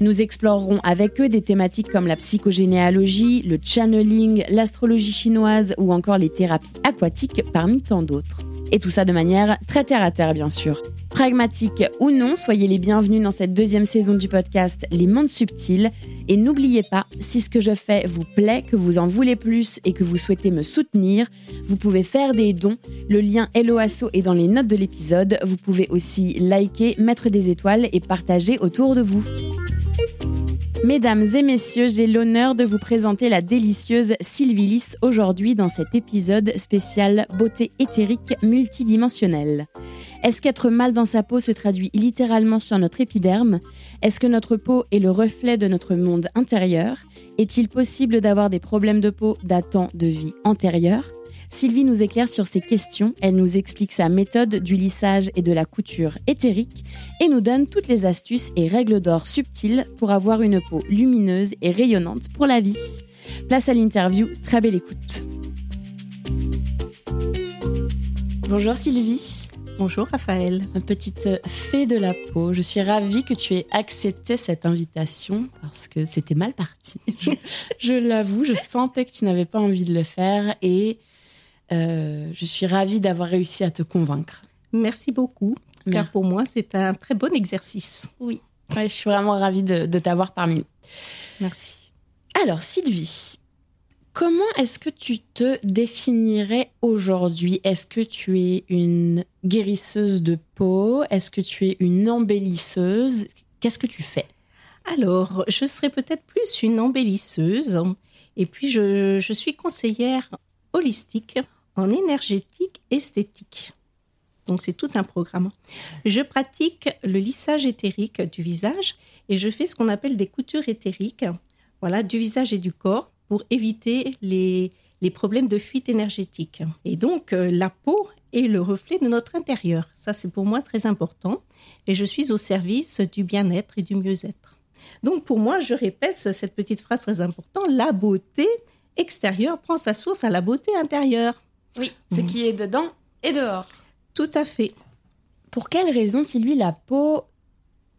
Nous explorerons avec eux des thématiques comme la psychogénéalogie, le channeling, l'astrologie chinoise ou encore les thérapies aquatiques parmi tant d'autres. Et tout ça de manière très terre à terre, bien sûr. Pragmatique ou non, soyez les bienvenus dans cette deuxième saison du podcast Les Mondes Subtils. Et n'oubliez pas, si ce que je fais vous plaît, que vous en voulez plus et que vous souhaitez me soutenir, vous pouvez faire des dons. Le lien Helloasso est dans les notes de l'épisode. Vous pouvez aussi liker, mettre des étoiles et partager autour de vous. Mesdames et messieurs, j'ai l'honneur de vous présenter la délicieuse Sylvie Lys aujourd'hui dans cet épisode spécial beauté éthérique multidimensionnelle. Est-ce qu'être mal dans sa peau se traduit littéralement sur notre épiderme? Est-ce que notre peau est le reflet de notre monde intérieur? Est-il possible d'avoir des problèmes de peau datant de vie antérieure? Sylvie nous éclaire sur ces questions, elle nous explique sa méthode du lissage et de la couture éthérique et nous donne toutes les astuces et règles d'or subtiles pour avoir une peau lumineuse et rayonnante pour la vie. Place à l'interview, très belle écoute. Bonjour Sylvie. Bonjour Raphaël. Ma petite fée de la peau, je suis ravie que tu aies accepté cette invitation parce que c'était mal parti. Je, je l'avoue, je sentais que tu n'avais pas envie de le faire et euh, je suis ravie d'avoir réussi à te convaincre. Merci beaucoup, car pour moi, c'est un très bon exercice. Oui, je suis vraiment ravie de, t'avoir parmi nous. Merci. Alors, Sylvie, comment est-ce que tu te définirais aujourd'hui? Est-ce que tu es une guérisseuse de peau? Est-ce que tu es une embellisseuse? Qu'est-ce que tu fais? Alors, je serais peut-être plus une embellisseuse. Et puis, je, je suis conseillère holistique en énergétique esthétique. Donc c'est tout un programme. Je pratique le lissage éthérique du visage et je fais ce qu'on appelle des coutures éthériques, voilà, du visage et du corps pour éviter les, les problèmes de fuite énergétique. Et donc euh, la peau est le reflet de notre intérieur. Ça c'est pour moi très important et je suis au service du bien-être et du mieux-être. Donc pour moi, je répète cette petite phrase très importante, la beauté extérieure prend sa source à la beauté intérieure. Oui, ce qui est dedans et dehors. Tout à fait. Pour quelle raison, si lui, la peau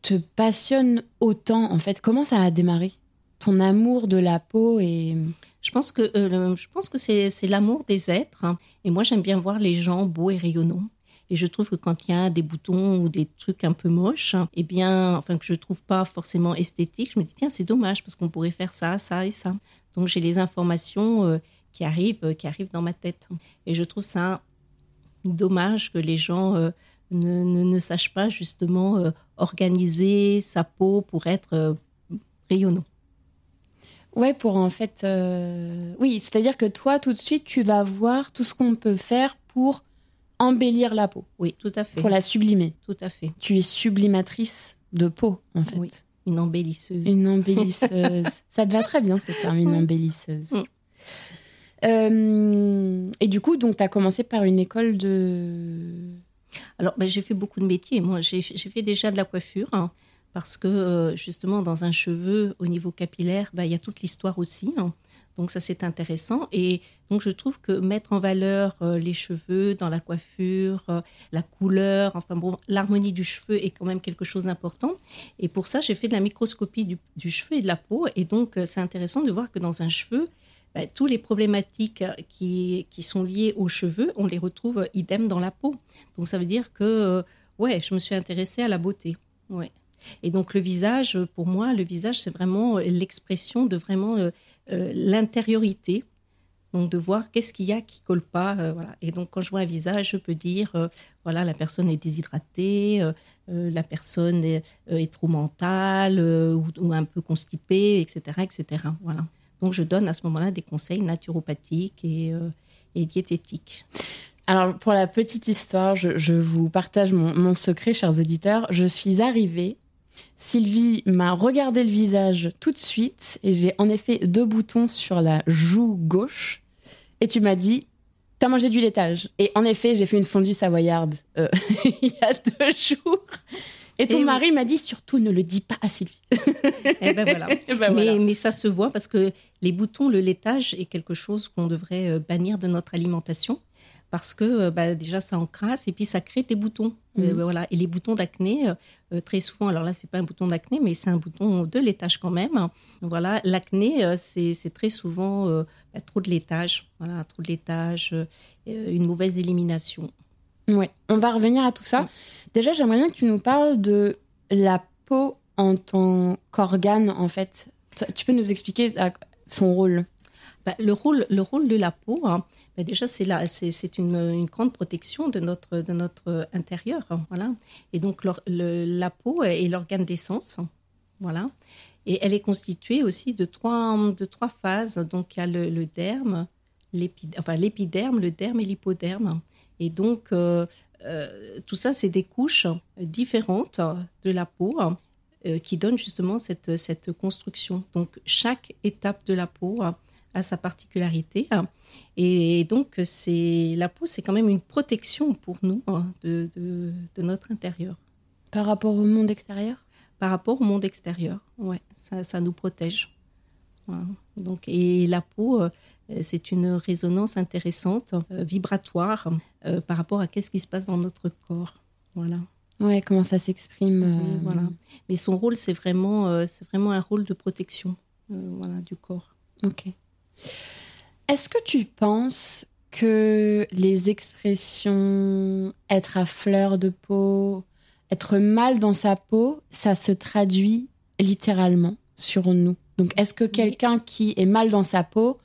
te passionne autant, en fait? Comment ça a démarré? Ton amour de la peau et... Je pense que, euh, je pense que c'est, l'amour des êtres. Hein. Et moi, j'aime bien voir les gens beaux et rayonnants. Et je trouve que quand il y a des boutons ou des trucs un peu moches, eh bien, enfin, que je trouve pas forcément esthétique, je me dis, tiens, c'est dommage parce qu'on pourrait faire ça, ça et ça. Donc, j'ai les informations euh, qui arrivent, euh, qui arrivent dans ma tête. Et je trouve ça dommage que les gens euh, ne, ne, sachent pas justement euh, organiser sa peau pour être rayonnant. Ouais, pour en fait, oui, c'est-à-dire que toi, tout de suite, tu vas voir tout ce qu'on peut faire pour embellir la peau. Oui, tout à fait. Pour la sublimer. Tout à fait. Tu es sublimatrice de peau, en fait. Oui, une embellisseuse. Une embellisseuse. Ça te va très bien, ce terme, une embellisseuse. Euh, et du coup, donc, tu as commencé par une école de... Alors, ben, j'ai fait beaucoup de métiers. Moi, j'ai fait déjà de la coiffure, hein, parce que euh, justement, dans un cheveu, au niveau capillaire, ben, il y a toute l'histoire aussi. Hein. Donc ça, c'est intéressant. Et donc, je trouve que mettre en valeur euh, les cheveux dans la coiffure, la couleur, enfin bon, l'harmonie du cheveu est quand même quelque chose d'important. Et pour ça, j'ai fait de la microscopie du, cheveu et de la peau. Et donc, c'est intéressant de voir que dans un cheveu, bah, tous les problématiques qui, qui, sont liées aux cheveux, on les retrouve idem dans la peau. Donc ça veut dire que, euh, ouais, je me suis intéressée à la beauté. Ouais. Et donc le visage, pour moi, le visage, c'est vraiment l'expression de vraiment euh, euh, l'intériorité. Donc de voir qu'est-ce qu'il y a qui colle pas. voilà. Et donc quand je vois un visage, je peux dire, voilà, la personne est déshydratée, la personne est, est trop mentale ou, ou, un peu constipée, etc., etc. Voilà. Donc, je donne à ce moment-là des conseils naturopathiques et, euh, diététiques. Alors, pour la petite histoire, je, vous partage mon, secret, chers auditeurs. Je suis arrivée, Sylvie m'a regardé le visage tout de suite et j'ai en effet deux boutons sur la joue gauche. Et tu m'as dit, T'as mangé du laitage. Et en effet, j'ai fait une fondue savoyarde euh, il y a deux jours. Et ton mari m'a dit surtout ne le dis pas à Sylvie. Eh ben voilà. Eh ben mais, mais, ça se voit parce que les boutons, le laitage est quelque chose qu'on devrait euh, bannir de notre alimentation parce que euh, bah, déjà ça encrasse et puis ça crée des boutons. Mhm. voilà. Et les boutons d'acné, très souvent, alors là c'est pas un bouton d'acné, mais c'est un bouton de laitage quand même. Voilà, l'acné c'est très souvent bah, trop de laitage, voilà, trop de laitage, une mauvaise élimination. Oui, on va revenir à tout ça. Déjà, j'aimerais bien que tu nous parles de la peau en tant qu'organe, en fait. Tu peux nous expliquer son rôle? Bah, le, rôle, le rôle de la peau, hein, bah, déjà, c'est, c'est, une, grande protection de notre, de notre intérieur. Hein, voilà. Et donc, la peau est l'organe d'essence. Voilà. Et elle est constituée aussi de trois, de trois phases. Donc, il y a le, derme, l'épiderme, le derme et l'hypoderme. Et donc, euh, euh, tout ça, c'est des couches différentes de la peau euh, qui donnent justement cette, cette construction. Donc, chaque étape de la peau a sa particularité. Et donc, c'est la peau, c'est quand même une protection pour nous hein, de, de, notre intérieur. Par rapport au monde extérieur? Par rapport au monde extérieur, ouais, ça, ça nous protège. Donc, et la peau, c'est une résonance intéressante, vibratoire, euh, par rapport à qu'est-ce qui se passe dans notre corps. Voilà. Ouais, comment ça s'exprime. voilà. Mais son rôle, c'est vraiment, c'est vraiment un rôle de protection voilà, du corps. Ok. Est-ce que tu penses que les expressions être à fleur de peau, être mal dans sa peau, ça se traduit littéralement sur nous? Donc, est-ce que quelqu'un qui est mal dans sa peau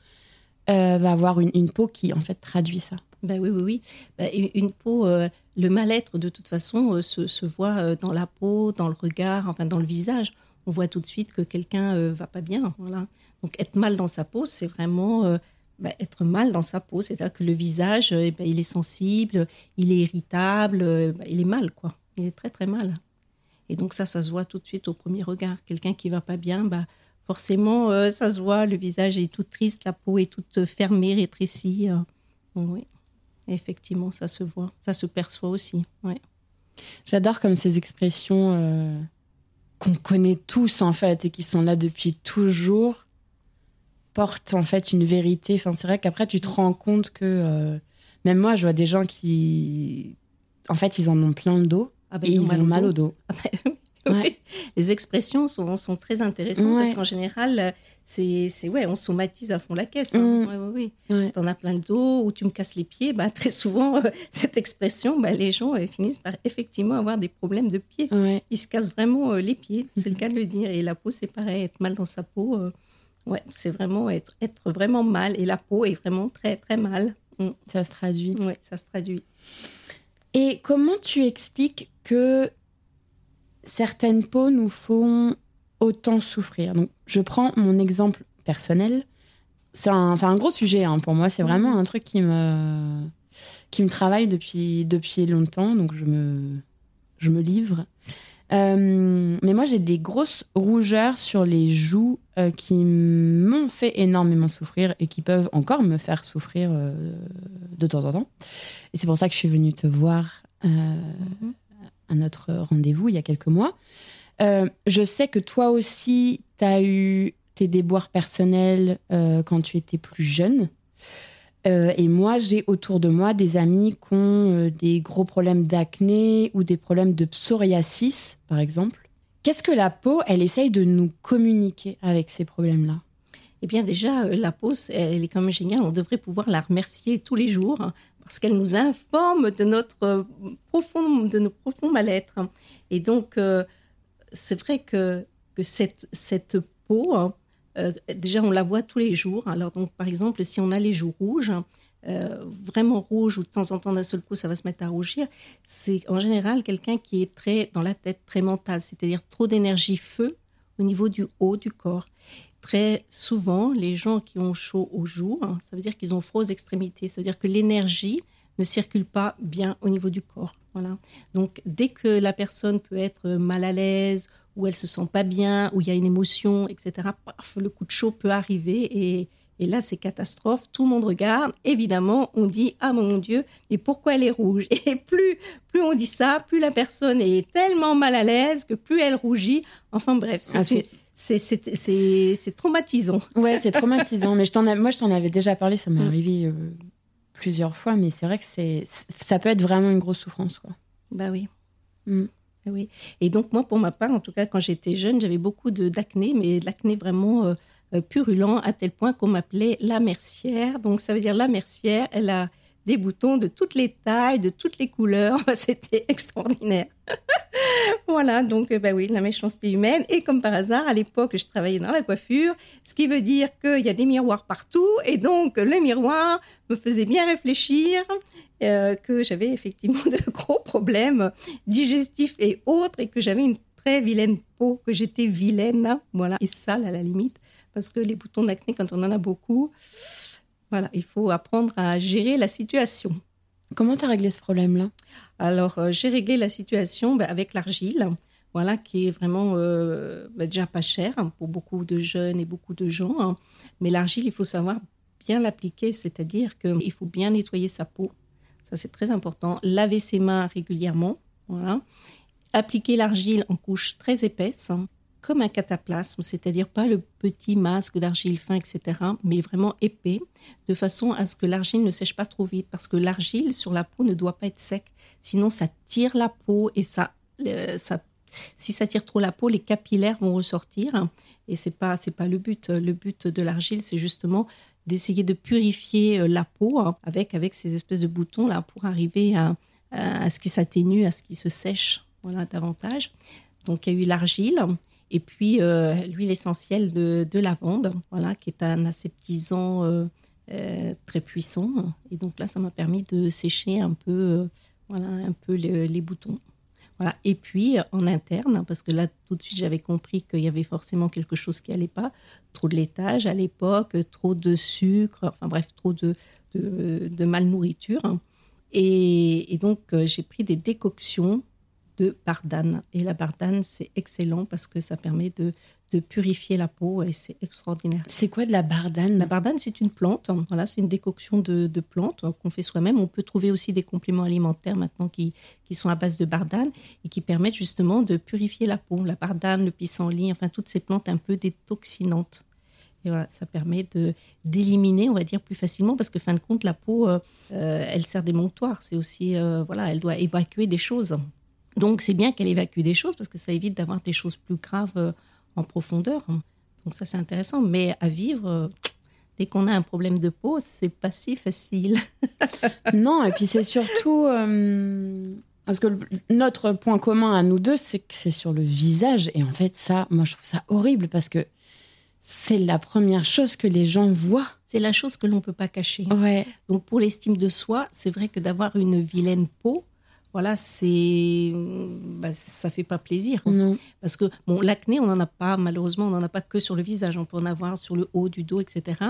euh, va avoir une, peau qui en fait traduit ça? Ben oui, oui, oui. Ben, une peau, euh, le mal-être de toute façon euh, se, voit dans la peau, dans le regard, enfin dans le visage. On voit tout de suite que quelqu'un va pas bien. Voilà. Donc être mal dans sa peau, c'est vraiment ben, être mal dans sa peau. C'est-à-dire que le visage, eh ben, il est sensible, il est irritable, il est mal, quoi. Il est très très mal. Et donc ça, ça se voit tout de suite au premier regard. Quelqu'un qui va pas bien, bah, forcément, euh, ça se voit, le visage est tout triste, la peau est toute fermée, rétrécie. Euh. oui, effectivement, ça se voit, ça se perçoit aussi. Ouais. J'adore comme ces expressions euh, qu'on connaît tous en fait et qui sont là depuis toujours portent en fait une vérité. Enfin, c'est vrai qu'après tu te rends compte que même moi, je vois des gens qui, en fait, ils en ont plein le dos ah ben, et ils, ont, mal au dos. Ah Les expressions sont, sont très intéressantes parce qu'en général, c'est, ouais, on somatise à fond la caisse. Hein. Mm. T'en as plein le dos ou tu me casses les pieds. Bah, très souvent, euh, cette expression, bah, les gens euh, finissent par effectivement avoir des problèmes de pieds. Ils se cassent vraiment euh, les pieds, c'est le cas de le dire. Et la peau, c'est pareil, être mal dans sa peau. ouais, c'est vraiment être, être vraiment mal. Et la peau est vraiment très, très mal. Mm. Ça se traduit. Oui, ça se traduit. Et comment tu expliques que certaines peaux nous font autant souffrir. Donc, je prends mon exemple personnel. C'est un, un, gros sujet hein, pour moi. C'est vraiment un truc qui me, qui me travaille depuis, depuis longtemps. Donc, je me, je me livre. Euh, mais moi, j'ai des grosses rougeurs sur les joues euh, qui m'ont fait énormément souffrir et qui peuvent encore me faire souffrir euh, de temps en temps. Et c'est pour ça que je suis venue te voir mhm notre rendez-vous il y a quelques mois. Euh, je sais que toi aussi, tu as eu tes déboires personnels euh, quand tu étais plus jeune. Euh, et moi, j'ai autour de moi des amis qui ont des gros problèmes d'acné ou des problèmes de psoriasis, par exemple. Qu'est-ce que la peau, elle essaye de nous communiquer avec ces problèmes-là? Eh bien déjà, la peau, elle est quand même géniale. On devrait pouvoir la remercier tous les jours hein parce qu'elle nous informe de notre euh, profond, de nos profonds mal-être. Et donc, euh, c'est vrai que, que cette, cette peau, hein, euh, déjà, on la voit tous les jours. Alors, donc, par exemple, si on a les joues rouges, vraiment rouges, ou de temps en temps, d'un seul coup, ça va se mettre à rougir, c'est en général quelqu'un qui est très dans la tête, très mental, c'est-à-dire trop d'énergie feu au niveau du haut du corps très souvent, les gens qui ont chaud aux joues, hein, ça veut dire qu'ils ont froid aux extrémités. Ça veut dire que l'énergie ne circule pas bien au niveau du corps. Voilà. Donc, dès que la personne peut être mal à l'aise, ou elle se sent pas bien, ou il y a une émotion, etc., le coup de chaud peut arriver et, Et là, c'est catastrophe. Tout le monde regarde. Évidemment, on dit Ah mon Dieu, mais pourquoi elle est rouge? Et plus, plus on dit ça, plus la personne est tellement mal à l'aise que plus elle rougit. Enfin bref, c'est ah, traumatisant. Ouais, c'est traumatisant. mais je t'en moi, je t'en avais déjà parlé. Ça m'est mm. arrivé euh, plusieurs fois. Mais c'est vrai que ça peut être vraiment une grosse souffrance. Quoi. Bah oui. Mm. Bah oui. Et donc, moi, pour ma part, en tout cas, quand j'étais jeune, j'avais beaucoup d'acné, mais de l'acné vraiment. Euh, euh, purulent à tel point qu'on m'appelait la mercière. Donc ça veut dire la mercière, elle a des boutons de toutes les tailles, de toutes les couleurs. C'était extraordinaire. voilà, donc bah oui, la méchanceté humaine. Et comme par hasard, à l'époque, je travaillais dans la coiffure, ce qui veut dire qu'il y a des miroirs partout. Et donc, le miroir me faisait bien réfléchir euh, que j'avais effectivement de gros problèmes digestifs et autres et que j'avais une très vilaine peau, que j'étais vilaine, voilà, et sale à la limite parce que les boutons d'acné, quand on en a beaucoup, voilà, il faut apprendre à gérer la situation. Comment tu as réglé ce problème-là? Alors, euh, j'ai réglé la situation bah, avec l'argile, voilà, qui est vraiment euh, bah, déjà pas cher pour beaucoup de jeunes et beaucoup de gens. Hein. Mais l'argile, il faut savoir bien l'appliquer, c'est-à-dire qu'il faut bien nettoyer sa peau. Ça, c'est très important. Laver ses mains régulièrement. Voilà. Appliquer l'argile en couche très épaisse comme un cataplasme, c'est-à-dire pas le petit masque d'argile fin, etc., mais vraiment épais, de façon à ce que l'argile ne sèche pas trop vite, parce que l'argile sur la peau ne doit pas être sec, sinon ça tire la peau et ça, si ça tire trop la peau, les capillaires vont ressortir, et c'est pas c'est pas le but. Le but de l'argile, c'est justement d'essayer de purifier euh, la peau hein, avec avec ces espèces de boutons là pour arriver à, à ce qui s'atténue, à ce qui se sèche, voilà davantage. Donc il y a eu l'argile. Et puis euh, l'huile essentielle de, de, lavande, voilà, qui est un aseptisant euh, euh, très puissant. Et donc là, ça m'a permis de sécher un peu, voilà, un peu les boutons. Voilà. Et puis en interne, parce que là tout de suite j'avais compris qu'il y avait forcément quelque chose qui allait pas, trop de laitage à l'époque, trop de sucre, enfin bref, trop de, de, de malnourriture. Et donc j'ai pris des décoctions de bardane. Et la bardane, c'est excellent parce que ça permet de, de purifier la peau et c'est extraordinaire. C'est quoi de la bardane? La bardane, c'est une plante. Voilà, c'est une décoction de, de plantes qu'on fait soi-même. On peut trouver aussi des compléments alimentaires maintenant qui, qui sont à base de bardane et qui permettent justement de purifier la peau. La bardane, le pissenlit, enfin toutes ces plantes un peu détoxinantes. Et voilà, ça permet de d'éliminer, on va dire, plus facilement parce que fin de compte, la peau, euh, euh, elle sert d'émonctoire. C'est aussi, euh, voilà, elle doit évacuer des choses. Donc c'est bien qu'elle évacue des choses parce que ça évite d'avoir des choses plus graves euh, en profondeur. Donc ça c'est intéressant. Mais à vivre, euh, dès qu'on a un problème de peau, c'est pas si facile. non, et puis c'est surtout euh, parce que notre point commun à nous deux, c'est que c'est sur le visage. Et en fait ça, moi je trouve ça horrible parce que c'est la première chose que les gens voient. C'est la chose que l'on ne peut pas cacher. Ouais. Donc pour l'estime de soi, c'est vrai que d'avoir une vilaine peau, voilà, c'est, bah, ça fait pas plaisir. Parce que bon, l'acné, on n'en a pas, malheureusement, on n'en a pas que sur le visage. On peut en avoir sur le haut du dos, etc.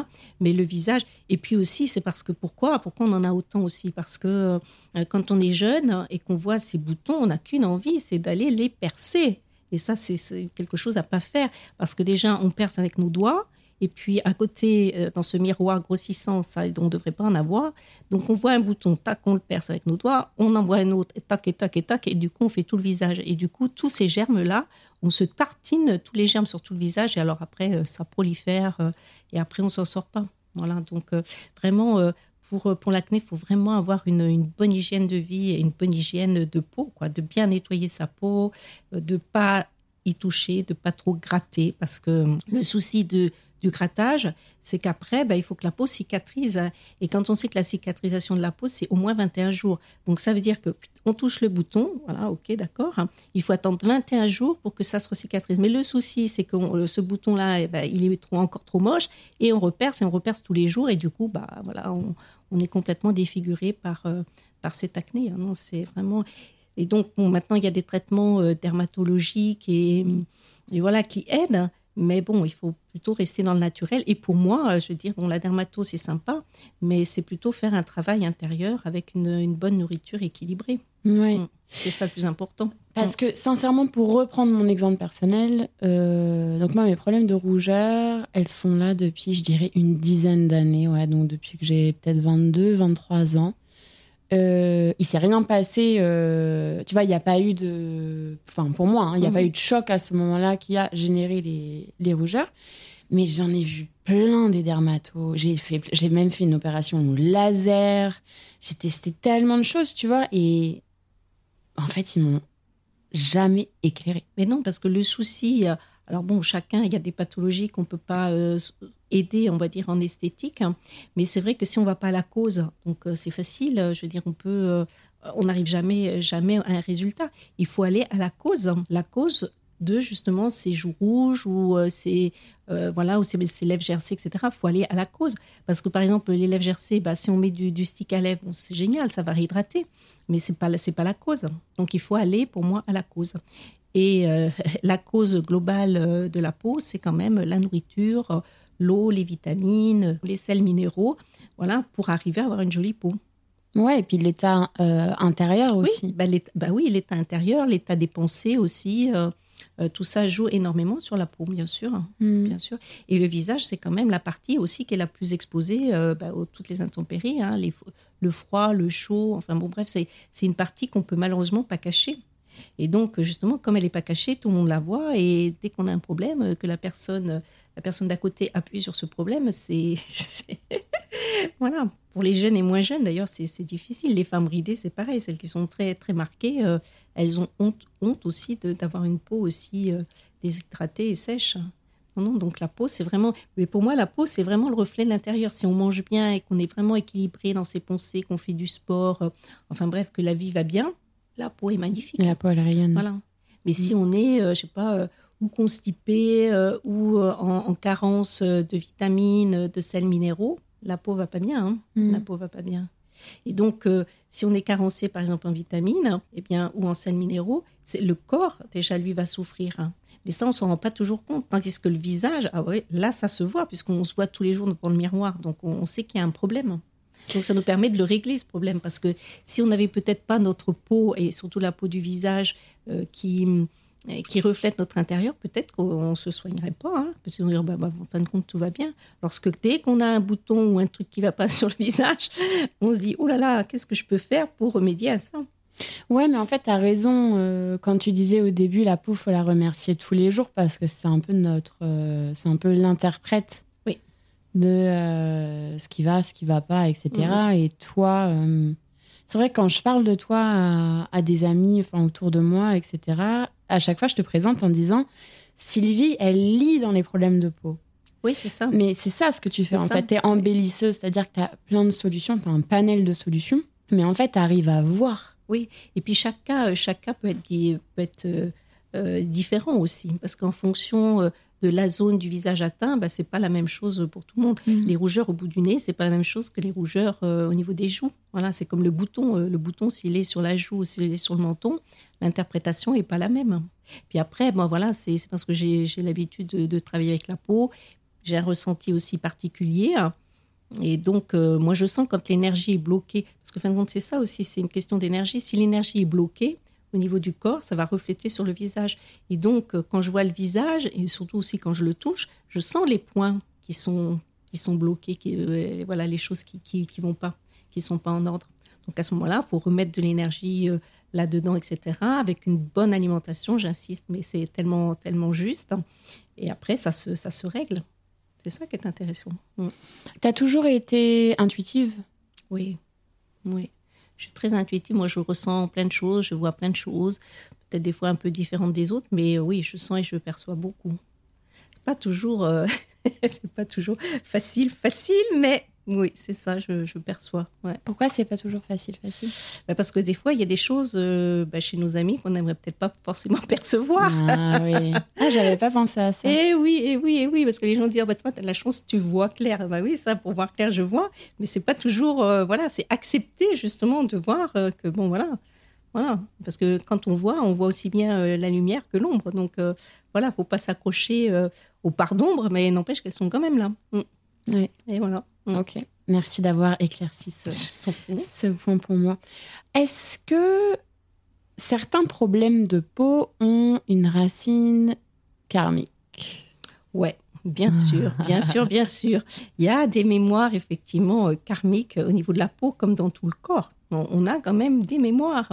Mais le visage, et puis aussi, c'est parce que pourquoi Pourquoi on en a autant aussi? Parce que euh, quand on est jeune et qu'on voit ces boutons, on n'a qu'une envie, c'est d'aller les percer. Et ça, c'est quelque chose à pas faire. Parce que déjà, on perce avec nos doigts. Et puis à côté, euh, dans ce miroir grossissant, ça, on ne devrait pas en avoir. Donc on voit un bouton, tac, on le perce avec nos doigts, on en voit un autre, et tac, et tac, et tac, et du coup on fait tout le visage. Et du coup, tous ces germes-là, on se tartine tous les germes sur tout le visage, et alors après, euh, ça prolifère, euh, et après on s'en sort pas. Voilà, donc vraiment, pour, pour l'acné, il faut vraiment avoir une, bonne hygiène de vie et une bonne hygiène de peau, quoi, de bien nettoyer sa peau, de pas y toucher, de pas trop gratter, parce que le souci de du grattage, c'est qu'après, ben, il faut que la peau cicatrise. Et quand on sait que la cicatrisation de la peau, c'est au moins 21 jours. Donc ça veut dire que on touche le bouton, voilà, ok, d'accord. Il faut attendre 21 jours pour que ça se cicatrise. Mais le souci, c'est que ce bouton-là, eh ben, il est trop, encore trop moche et on reperce et on reperce tous les jours. Et du coup, bah, voilà, on, est complètement défiguré par, euh, par cette acné. Hein. Non, c'est vraiment... Et donc, bon, maintenant, il y a des traitements euh, dermatologiques et, voilà, qui aident. Mais bon, il faut plutôt rester dans le naturel. Et pour moi, je veux dire, bon, la dermato, c'est sympa, mais c'est plutôt faire un travail intérieur avec une, bonne nourriture équilibrée. Oui. Mm. C'est ça le plus important. Parce que sincèrement, pour reprendre mon exemple personnel, euh, donc moi, mes problèmes de rougeur, elles sont là depuis, je dirais, une dizaine d'années. Ouais, donc depuis que j'ai peut-être 22, 23 ans. Euh, il s'est rien passé. Euh, tu vois, il n'y a pas eu de. Enfin, pour moi, hein, il n'y a pas mhm. eu de choc à ce moment-là qui a généré les, les rougeurs. Mais j'en ai vu plein des dermatos. J'ai fait, j'ai même fait une opération au laser. J'ai testé tellement de choses, tu vois. Et en fait, ils m'ont jamais éclairé. Mais non, parce que le souci, euh, alors bon, chacun, il y a des pathologies qu'on ne peut pas euh, aider, on va dire, en esthétique. Mais c'est vrai que si on ne va pas à la cause, donc euh, c'est facile, je veux dire, on peut, on n'arrive jamais, jamais à un résultat. Il faut aller à la cause. La cause, de justement ces joues rouges ou euh, ces euh, voilà ou ces, lèvres gercées etc il faut aller à la cause parce que par exemple les lèvres gercées bah, si on met du, stick à lèvres c'est génial ça va réhydrater mais c'est pas c'est pas la cause donc il faut aller pour moi à la cause et euh, la cause globale de la peau c'est quand même la nourriture l'eau les vitamines les sels minéraux voilà pour arriver à avoir une jolie peau Ouais, et puis l'état intérieur aussi. Oui, bah, bah oui, l'état intérieur, l'état des pensées aussi. Euh, tout ça joue énormément sur la peau, bien sûr, mm. bien sûr. Et le visage, c'est quand même la partie aussi qui est la plus exposée euh, bah, aux toutes les intempéries, hein, le froid, le chaud. Enfin bon, bref, c'est une partie qu'on peut malheureusement pas cacher. Et donc, justement, comme elle n'est pas cachée, tout le monde la voit. Et dès qu'on a un problème, que la personne, la personne d'à côté appuie sur ce problème, c'est. voilà. Pour les jeunes et moins jeunes, d'ailleurs, c'est difficile. Les femmes ridées, c'est pareil. Celles qui sont très, très marquées, euh, elles ont honte, honte aussi d'avoir une peau aussi euh, déshydratée et sèche. Non, donc la peau, c'est vraiment. Mais pour moi, la peau, c'est vraiment le reflet de l'intérieur. Si on mange bien et qu'on est vraiment équilibré dans ses pensées, qu'on fait du sport, euh, enfin bref, que la vie va bien, la peau est magnifique. La peau, elle rayonne. Voilà. Mais si mm. on est, je sais pas, ou constipé ou en, carence de vitamines, de sels minéraux, la peau va pas bien. Hein. Mm. La peau va pas bien. Et donc, euh, si on est carencé, par exemple, en vitamines eh bien, ou en sels minéraux, le corps, déjà, lui, va souffrir. Hein. Mais ça, on ne s'en rend pas toujours compte. Tandis que le visage, ah ouais, là, ça se voit, puisqu'on se voit tous les jours devant le miroir. Donc, on, sait qu'il y a un problème. Donc, ça nous permet de le régler, ce problème. Parce que si on n'avait peut-être pas notre peau, et surtout la peau du visage, euh, qui qui reflète notre intérieur, peut-être qu'on ne se soignerait pas. Hein. Peut-être qu'on dirait, bah, bah, en fin de compte, tout va bien. Lorsque dès qu'on a un bouton ou un truc qui ne va pas sur le visage, on se dit, oh là là, qu'est-ce que je peux faire pour remédier à ça? Ouais, mais en fait, tu as raison. Euh, quand tu disais au début, la peau, faut la remercier tous les jours parce que c'est un peu notre. Euh, c'est un peu l'interprète oui. de euh, ce qui va, ce qui va pas, etc. Et toi, c'est vrai, quand je parle de toi à, à des amis enfin, autour de moi, etc., à chaque fois, je te présente en disant Sylvie, elle lit dans les problèmes de peau. Oui, c'est ça. Mais c'est ça ce que tu fais. En fait, tu es embellisseuse, c'est-à-dire que tu as plein de solutions, tu as un panel de solutions, mais en fait, tu arrives à voir. Oui, et puis chaque cas, chaque cas peut être, peut être euh, euh, différent aussi, parce qu'en fonction euh, de la zone du visage atteint, bah, c'est pas la même chose pour tout le monde. Mm. Les rougeurs au bout du nez, c'est pas la même chose que les rougeurs au niveau des joues. Voilà, c'est comme le bouton. le bouton, s'il est sur la joue ou s'il est sur le menton, l'interprétation est pas la même. Puis après, moi, voilà, c'est parce que j'ai l'habitude de, travailler avec la peau. J'ai un ressenti aussi particulier. Et donc, euh, moi, je sens quand l'énergie est bloquée, parce que fin de compte, c'est ça aussi, c'est une question d'énergie. Si l'énergie est bloquée au niveau du corps, ça va refléter sur le visage. Et donc, euh, quand je vois le visage, et surtout aussi quand je le touche, je sens les points qui sont, qui sont bloqués, qui, euh, voilà, les choses qui ne qui, vont pas, qui sont pas en ordre. Donc, à ce moment-là, il faut remettre de l'énergie là-dedans, etc. Avec une bonne alimentation, j'insiste, mais c'est tellement, tellement juste. Et après, ça se, ça se règle. C'est ça qui est intéressant. Mm. Tu as toujours été intuitive? Oui, oui. Je suis très intuitive. Moi, je ressens plein de choses, je vois plein de choses, peut-être des fois un peu différentes des autres, mais oui, je sens et je perçois beaucoup. Pas toujours, euh, c'est pas toujours facile, facile, mais oui, c'est ça, je, perçois. Ouais. Pourquoi c'est pas toujours facile, facile? Bah, Parce que des fois, il y a des choses euh, bah, chez nos amis qu'on n'aimerait peut-être pas forcément percevoir. Ah oui. Ah, j'avais pas pensé à ça. Eh oui, eh oui, eh oui, parce que les gens disent, bah, toi, tu as la chance, tu vois clair. Bah oui, ça, pour voir clair, je vois. Mais c'est pas toujours, euh, voilà, c'est accepter justement de voir euh, que, bon, voilà. Voilà, parce que quand on voit, on voit aussi bien la lumière que l'ombre. Donc voilà, faut pas s'accrocher aux parts d'ombre, mais n'empêche qu'elles sont quand même là. Mm. Oui. Et voilà. Mm. Ok. Merci d'avoir éclairci ce, ce point pour moi. Est-ce que certains problèmes de peau ont une racine karmique? Ouais, bien sûr, bien sûr, bien sûr. Il y a des mémoires effectivement euh, karmiques au niveau de la peau comme dans tout le corps. On a quand même des mémoires.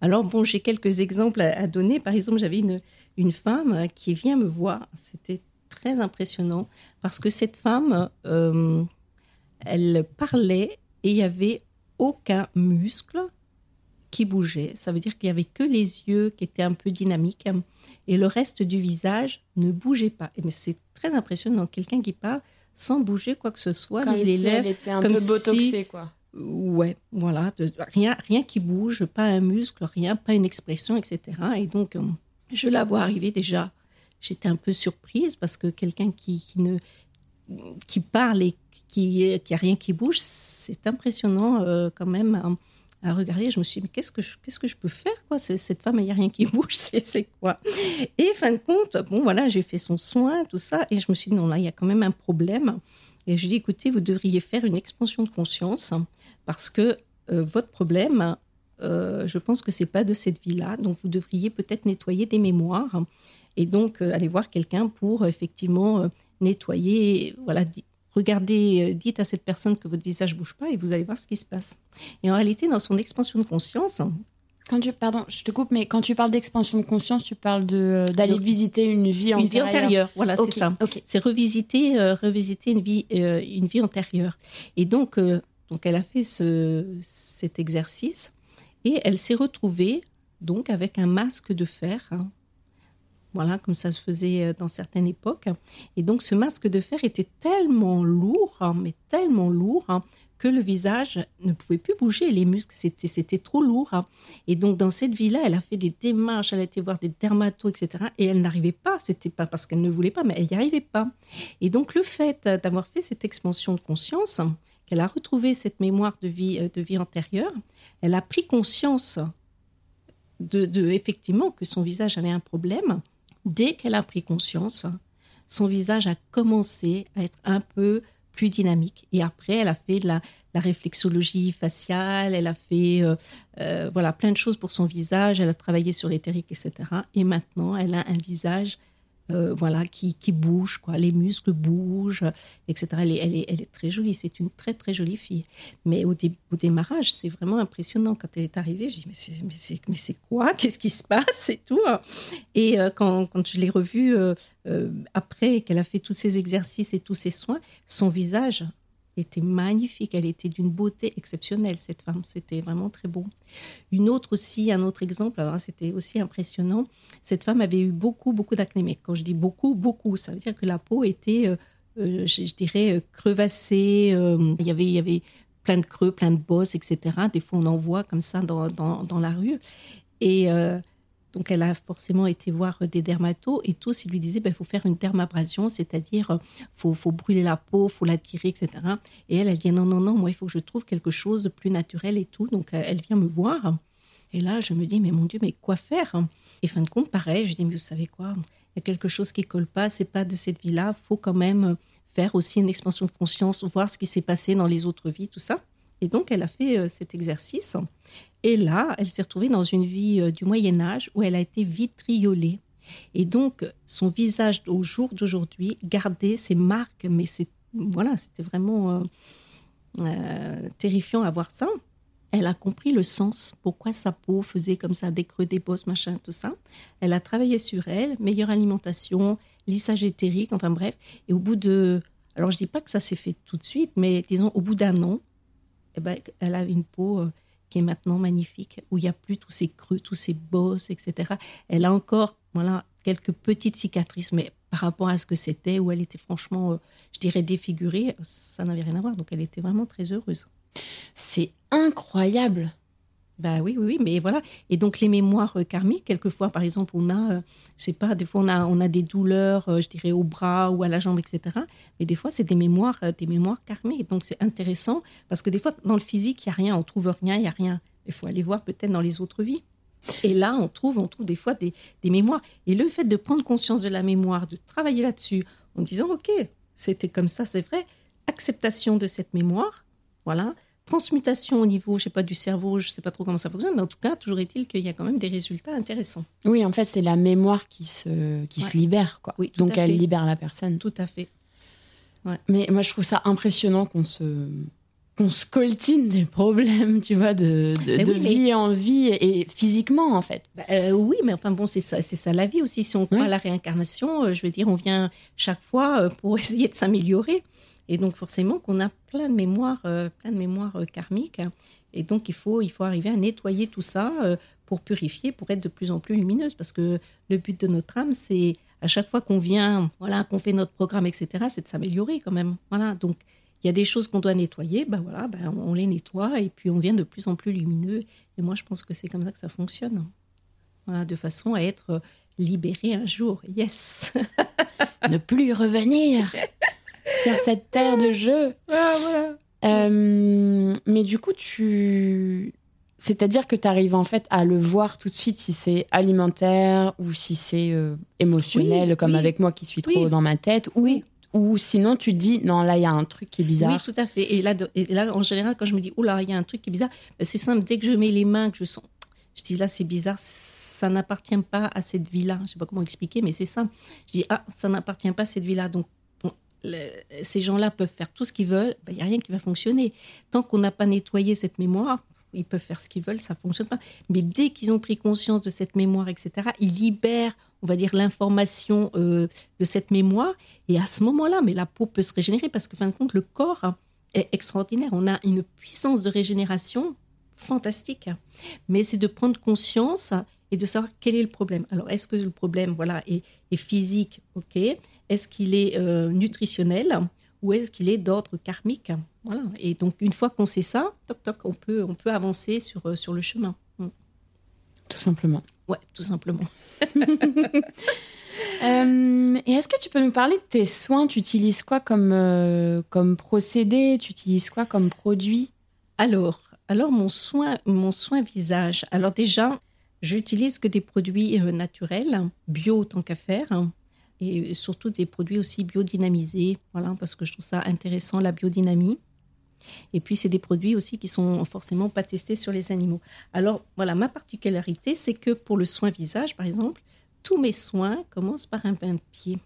Alors bon, j'ai quelques exemples à donner. Par exemple, j'avais une, une femme qui vient me voir. C'était très impressionnant parce que cette femme, euh, elle parlait et il y avait aucun muscle qui bougeait. Ça veut dire qu'il y avait que les yeux qui étaient un peu dynamiques et le reste du visage ne bougeait pas. Mais c'est très impressionnant, quelqu'un qui parle sans bouger quoi que ce soit, comme les lèvres, elle était un peu botoxée, quoi. Ouais, voilà, rien, rien qui bouge, pas un muscle, rien, pas une expression, etc. Et donc, euh, je la vois arriver déjà. J'étais un peu surprise parce que quelqu'un qui, qui, ne qui parle et qui qui a rien qui bouge, c'est impressionnant euh, quand même à, regarder. Je me suis dit mais qu'est-ce que je, qu'est-ce que je peux faire quoi? Cette femme, il n'y a rien qui bouge, c'est, quoi? Et fin de compte, bon voilà, j'ai fait son soin, tout ça, et je me suis dit non là, il y a quand même un problème. Et je lui ai dit écoutez, vous devriez faire une expansion de conscience parce que euh, votre problème, euh, je pense que c'est pas de cette vie-là. Donc, vous devriez peut-être nettoyer des mémoires et donc aller voir quelqu'un pour effectivement nettoyer. Voilà, regardez, dites à cette personne que votre visage bouge pas et vous allez voir ce qui se passe. Et en réalité, dans son expansion de conscience, quand tu, pardon, je te coupe, mais quand tu parles d'expansion de conscience, tu parles de d'aller visiter une vie antérieure. Une vie antérieure, voilà, c'est ça. C'est revisiter, revisiter une vie, une vie antérieure. Et donc, donc elle a fait ce, cet exercice et elle s'est retrouvée donc avec un masque de fer. Hein. Voilà, comme ça se faisait euh, dans certaines époques. Et donc ce masque de fer était tellement lourd, hein, mais tellement lourd, hein, que le visage ne pouvait plus bouger, les muscles, c'était, trop lourd. Et donc, dans cette vie-là, elle a fait des démarches, elle a été voir des dermatos, etc. Et elle n'arrivait pas, c'était pas parce qu'elle ne voulait pas, mais elle n'y arrivait pas. Et donc, le fait d'avoir fait cette expansion de conscience, qu'elle a retrouvé cette mémoire de vie, euh, de vie antérieure, elle a pris conscience de, effectivement que son visage avait un problème. Dès qu'elle a pris conscience, son visage a commencé à être un peu plus dynamique. Et après, elle a fait de la, réflexologie faciale, elle a fait euh, euh, voilà plein de choses pour son visage, elle a travaillé sur l'éthérique, etc. Et maintenant, elle a un visage euh, voilà, qui, qui, bouge, quoi. Les muscles bougent, etc. Elle est, elle est, très jolie. C'est une très, très jolie fille. Mais au, au démarrage, c'est vraiment impressionnant. Quand elle est arrivée, je dis, mais c'est quoi? Qu'est-ce qui se passe Et tout? Et euh, quand, quand, je l'ai revue euh, après qu'elle a fait tous ces exercices et tous ces soins, son visage était magnifique. Elle était d'une beauté exceptionnelle, cette femme. C'était vraiment très beau. Une autre aussi, un autre exemple, alors c'était aussi impressionnant. Cette femme avait eu beaucoup, beaucoup d'acné. Mais quand je dis beaucoup, beaucoup, ça veut dire que la peau était, euh, euh, je, dirais, euh, crevassée. il, y avait, il y avait plein de creux, plein de bosses, etc. Des fois, on en voit comme ça dans, dans, dans la rue. Et donc, elle a forcément été voir des dermatos et tous, ils lui disaient, il ben, faut faire une dermabrasion, c'est-à-dire, euh, faut, faut brûler la peau, faut la tirer, etc. Et elle, elle dit, non, non, non, moi, il faut que je trouve quelque chose de plus naturel et tout. Donc, euh, elle vient me voir. Et là, je me dis, mais mon Dieu, mais quoi faire? Et fin de compte, pareil, je dis, mais vous savez quoi? Il y a quelque chose qui colle pas, c'est pas de cette vie-là, faut quand même faire aussi une expansion de conscience, voir ce qui s'est passé dans les autres vies, tout ça. Et donc, elle a fait euh, cet exercice. Et là, elle s'est retrouvée dans une vie euh, du Moyen Âge où elle a été vitriolée. Et donc, son visage au jour d'aujourd'hui gardait ses marques, mais c'est voilà, c'était vraiment euh, terrifiant à voir ça. Elle a compris le sens, pourquoi sa peau faisait comme ça, des creux, des bosses, machin, tout ça. Elle a travaillé sur elle, meilleure alimentation, lissage éthérique, enfin bref. Et au bout de... Alors, je dis pas que ça s'est fait tout de suite, mais disons, au bout d'un an, eh ben, elle a une peau euh, qui est maintenant magnifique, où il n'y a plus tous ces creux, tous ces bosses, etc. Elle a encore voilà, quelques petites cicatrices, mais par rapport à ce que c'était, où elle était franchement, euh, je dirais, défigurée, ça n'avait rien à voir. Donc elle était vraiment très heureuse. C'est incroyable. Bah oui, oui, oui, mais voilà. Et donc les mémoires euh, karmiques, quelquefois, par exemple, on a, euh, je sais pas, des fois on a, on a des douleurs, euh, je dirais au bras ou à la jambe, etc. Mais des fois c'est des mémoires, des mémoires karmiques. Donc c'est intéressant parce que des fois dans le physique il y a rien, on trouve rien, il y a rien. Il faut aller voir peut-être dans les autres vies. Et là, on trouve, on trouve des fois des, des, mémoires. Et le fait de prendre conscience de la mémoire, de travailler là-dessus, en disant, OK, c'était comme ça, c'est vrai. Acceptation de cette mémoire, voilà. Transmutation au niveau, je sais pas, du cerveau, je sais pas trop comment ça fonctionne, mais en tout cas, toujours est-il qu'il y a quand même des résultats intéressants. Oui, en fait, c'est la mémoire qui se, qui se libère, quoi. Oui, Donc, elle libère la personne. Tout à fait. Mais moi, je trouve ça impressionnant qu'on se qu'on scoltine des problèmes, tu vois, de, de, vie en vie et physiquement, en fait. Bah, euh, oui, mais enfin bon, c'est ça, c'est ça la vie aussi. Si on croit à la réincarnation, euh, je veux dire, on vient chaque fois euh, pour essayer de s'améliorer. Et donc forcément qu'on a plein de mémoires, plein de mémoires karmiques. Et donc il faut, il faut arriver à nettoyer tout ça pour purifier, pour être de plus en plus lumineuse. Parce que le but de notre âme, c'est à chaque fois qu'on vient, voilà, qu'on fait notre programme, etc., c'est de s'améliorer quand même. Voilà, donc il y a des choses qu'on doit nettoyer, ben voilà, ben on les nettoie et puis on vient de plus en plus lumineux. Et moi, je pense que c'est comme ça que ça fonctionne. Voilà, de façon à être libéré un jour. Yes. ne plus revenir sur cette terre de jeu. Ah, voilà. Euh, mais du coup, tu. C'est-à-dire que tu arrives en fait à le voir tout de suite si c'est alimentaire ou si c'est euh, émotionnel, comme avec moi qui suis trop dans ma tête, ou ou sinon, tu dis, non, là, il y a un truc qui est bizarre. Oui, tout à fait. Et là, et là en général, quand je me dis, oh là, il y a un truc qui est bizarre, ben, c'est simple. Dès que je mets les mains, que je sens, je dis, là, c'est bizarre, ça n'appartient pas à cette vie-là. Je ne sais pas comment expliquer, mais c'est ça. Je dis, ah, ça n'appartient pas à cette vie-là. Donc, ces gens-là peuvent faire tout ce qu'ils veulent, ben, il n'y a rien qui va fonctionner. Tant qu'on n'a pas nettoyé cette mémoire, ils peuvent faire ce qu'ils veulent, ça ne fonctionne pas. Mais dès qu'ils ont pris conscience de cette mémoire, etc., ils libèrent, on va dire, l'information euh, de cette mémoire. Et à ce moment-là, mais la peau peut se régénérer parce que, fin de compte, le corps est extraordinaire. On a une puissance de régénération fantastique. Mais c'est de prendre conscience et de savoir quel est le problème. Alors, est-ce que le problème, voilà, est, physique, ok Est-ce qu'il est, euh, nutritionnel ou est-ce qu'il est d'ordre karmique? Voilà. Et donc, une fois qu'on sait ça, toc toc, on peut, on peut avancer sur, euh, sur le chemin. Mm. Tout simplement. Ouais, tout simplement. Euh, et est-ce que tu peux nous parler de tes soins? Tu utilises quoi comme, euh, comme procédé? Tu utilises quoi comme produit? Alors, alors mon soin, mon soin visage. Alors déjà, j'utilise que des produits naturels, bio tant qu'à faire et surtout des produits aussi biodynamisés, voilà, parce que je trouve ça intéressant, la biodynamie. Et puis, c'est des produits aussi qui sont forcément pas testés sur les animaux. Alors, voilà, ma particularité, c'est que pour le soin visage, par exemple, tous mes soins commencent par un bain de pied.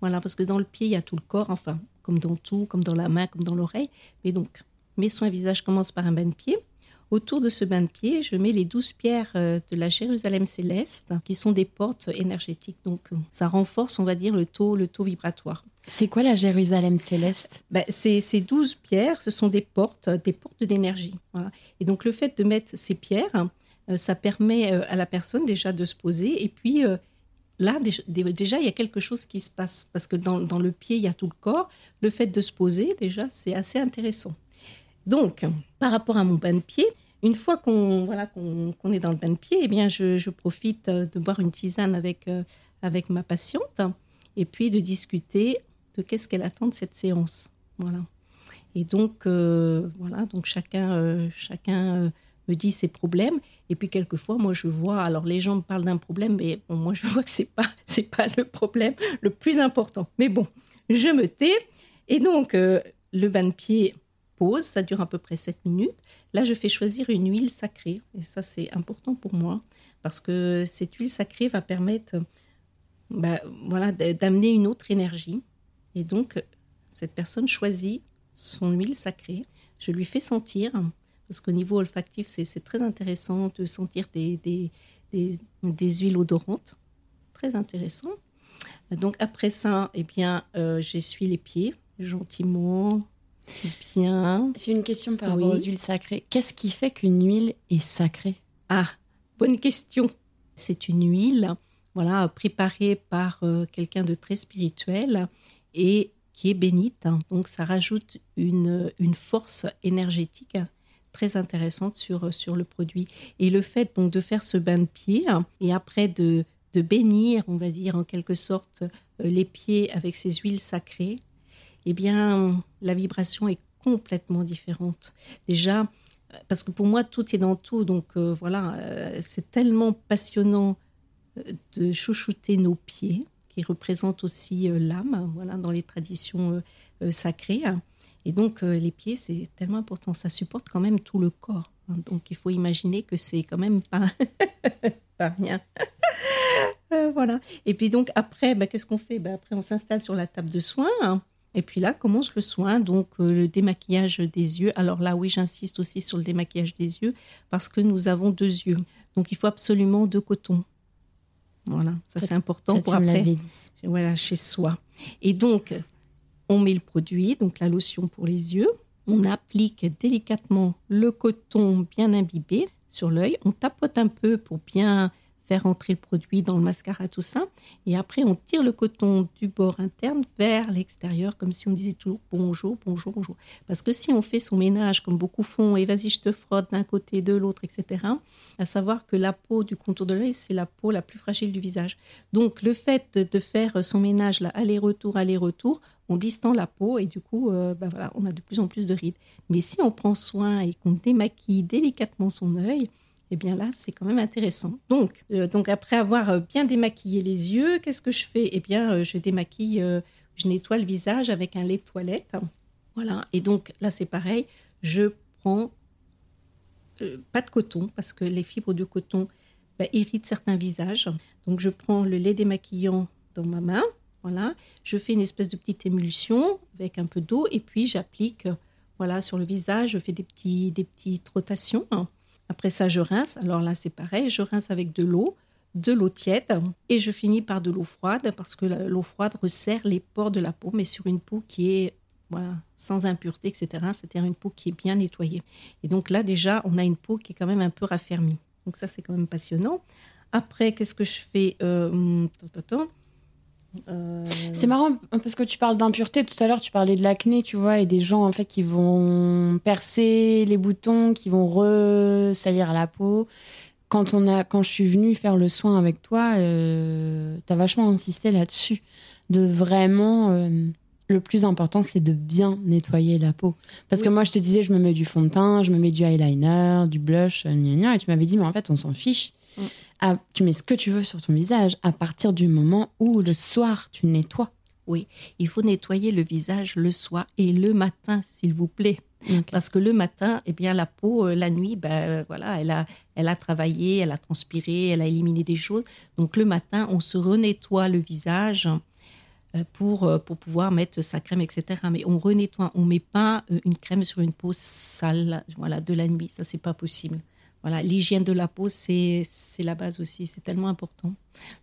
Voilà, parce que dans le pied, il y a tout le corps, enfin, comme dans tout, comme dans la main, comme dans l'oreille. Mais donc, mes soins visage commencent par un bain de pied. Autour de ce bain de pied, je mets les douze pierres euh, de la Jérusalem céleste, qui sont des portes énergétiques. Donc, euh, ça renforce, on va dire, le taux, le taux vibratoire. C'est quoi la Jérusalem céleste? Ben, Ces douze pierres, ce sont des portes, des portes d'énergie. Et donc, le fait de mettre ces pierres, euh, ça permet à la personne déjà de se poser. Et puis, là, déjà, il y a quelque chose qui se passe. Parce que dans, dans le pied, il y a tout le corps. Le fait de se poser, déjà, c'est assez intéressant. Donc, par rapport à mon bain de pied, une fois qu'on voilà, qu'on est dans le bain de pied, eh bien, je, profite euh, de boire une tisane avec, euh, avec ma patiente et puis de discuter de qu'est-ce qu'elle attend de cette séance. Voilà. Et donc, euh, voilà, donc chacun, chacun me dit ses problèmes. Et puis, quelquefois, moi, je vois, alors les gens me parlent d'un problème, mais moi, je vois que ce n'est pas le problème le plus important. Mais bon, je me tais. Et donc, le bain de pied, pause, ça dure à peu près 7 minutes. Là, je fais choisir une huile sacrée, et ça c'est important pour moi, parce que cette huile sacrée va permettre bah, voilà, d'amener une autre énergie. Et donc, cette personne choisit son huile sacrée. Je lui fais sentir, parce qu'au niveau olfactif, c'est très intéressant de sentir des, huiles odorantes. Très intéressant. Donc après ça, eh bien, euh, j'essuie les pieds gentiment, Bien. J'ai une question par rapport aux huiles sacrées. Qu'est-ce qui fait qu'une huile est sacrée? Ah, bonne question. C'est une huile, voilà, préparée par euh, quelqu'un de très spirituel et qui est bénite. Hein. Donc, ça rajoute une, une force énergétique très intéressante sur, sur le produit. Et le fait donc de faire ce bain de pied et après de, de bénir, on va dire en quelque sorte, euh, les pieds avec ces huiles sacrées, eh bien, la vibration est complètement différente. Déjà, parce que pour moi, tout est dans tout. Donc euh, voilà, euh, c'est tellement passionnant euh, de chouchouter nos pieds, qui représente aussi l'âme, voilà, dans les traditions sacrées. Et donc, les pieds, c'est tellement important. Ça supporte quand même tout le corps. Hein. donc, il faut imaginer que c'est quand même pas, pas rien. voilà. Et puis donc après, bah, qu'est-ce qu'on fait? Bah, Après, on s'installe sur la table de soins. Hein. Et puis là commence le soin, donc euh, le démaquillage des yeux. Alors là, oui, j'insiste aussi sur le démaquillage des yeux parce que nous avons deux yeux. Donc il faut absolument deux cotons. Voilà, ça, c'est important pour après. Voilà, chez soi. Et donc, on met le produit, donc la lotion pour les yeux. On applique délicatement le coton bien imbibé sur l'œil. On tapote un peu pour bien faire entrer le produit dans le mascara, tout ça. Et après, on tire le coton du bord interne vers l'extérieur, comme si on disait toujours bonjour, bonjour, bonjour. Parce que si on fait son ménage, comme beaucoup font, et vas-y, je te frotte d'un côté, de l'autre, etc., à savoir que la peau du contour de l'œil, c'est la peau la plus fragile du visage. Donc, le fait de faire son ménage, là, aller-retour, aller-retour, on distend la peau et du coup, euh, ben voilà, on a de plus en plus de rides. Mais si on prend soin et qu'on démaquille délicatement son œil, eh bien là, c'est quand même intéressant. Donc, euh, donc après avoir euh, bien démaquillé les yeux, qu'est-ce que je fais? Eh bien, euh, je démaquille, je nettoie le visage avec un lait de toilette. Voilà. Et donc là, c'est pareil. Je prends pas de coton parce que les fibres de coton bah, irritent certains visages. Donc, je prends le lait démaquillant dans ma main. Voilà. Je fais une espèce de petite émulsion avec un peu d'eau et puis j'applique voilà, sur le visage. Je fais des, des petites rotations. Après ça, je rince. Alors là, c'est pareil, je rince avec de l'eau, de l'eau tiède et je finis par de l'eau froide parce que l'eau froide resserre les pores de la peau, mais sur une peau qui est voilà, sans impureté, etc. C'est-à-dire une peau qui est bien nettoyée. Et donc là, déjà, on a une peau qui est quand même un peu raffermie. Donc ça, c'est quand même passionnant. Après, qu'est-ce que je fais euh, euh, C'est marrant parce que tu parles d'impureté. Tout à l'heure, tu parlais de l'acné, tu vois, et des gens en fait qui vont percer les boutons, qui vont ressalir la peau. Quand on a, quand je suis venue faire le soin avec toi, euh, tu as vachement insisté là-dessus, de vraiment. Euh, le plus important, c'est de bien nettoyer la peau. Parce que moi, je te disais, je me mets du fond de teint, je me mets du eyeliner, du blush, et tu m'avais dit, mais en fait, on s'en fiche. Tu mets ce que tu veux sur ton visage à partir du moment où le soir tu nettoies. Oui, il faut nettoyer le visage le soir et le matin, s'il vous plaît. Parce que le matin, eh bien, la peau, euh, la nuit, ben, euh, voilà, elle a, elle a travaillé, elle a transpiré, elle a éliminé des choses. Donc le matin, on se renettoie le visage euh, pour, pour pouvoir mettre sa crème, etc. Mais on renettoie, on met pas une crème sur une peau sale, voilà, de la nuit. Ça, c'est pas possible. Voilà, l'hygiène de la peau, c'est la base aussi, c'est tellement important.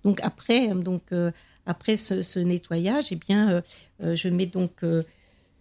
Donc après, donc, euh, après ce, nettoyage, eh bien, euh, euh, je mets donc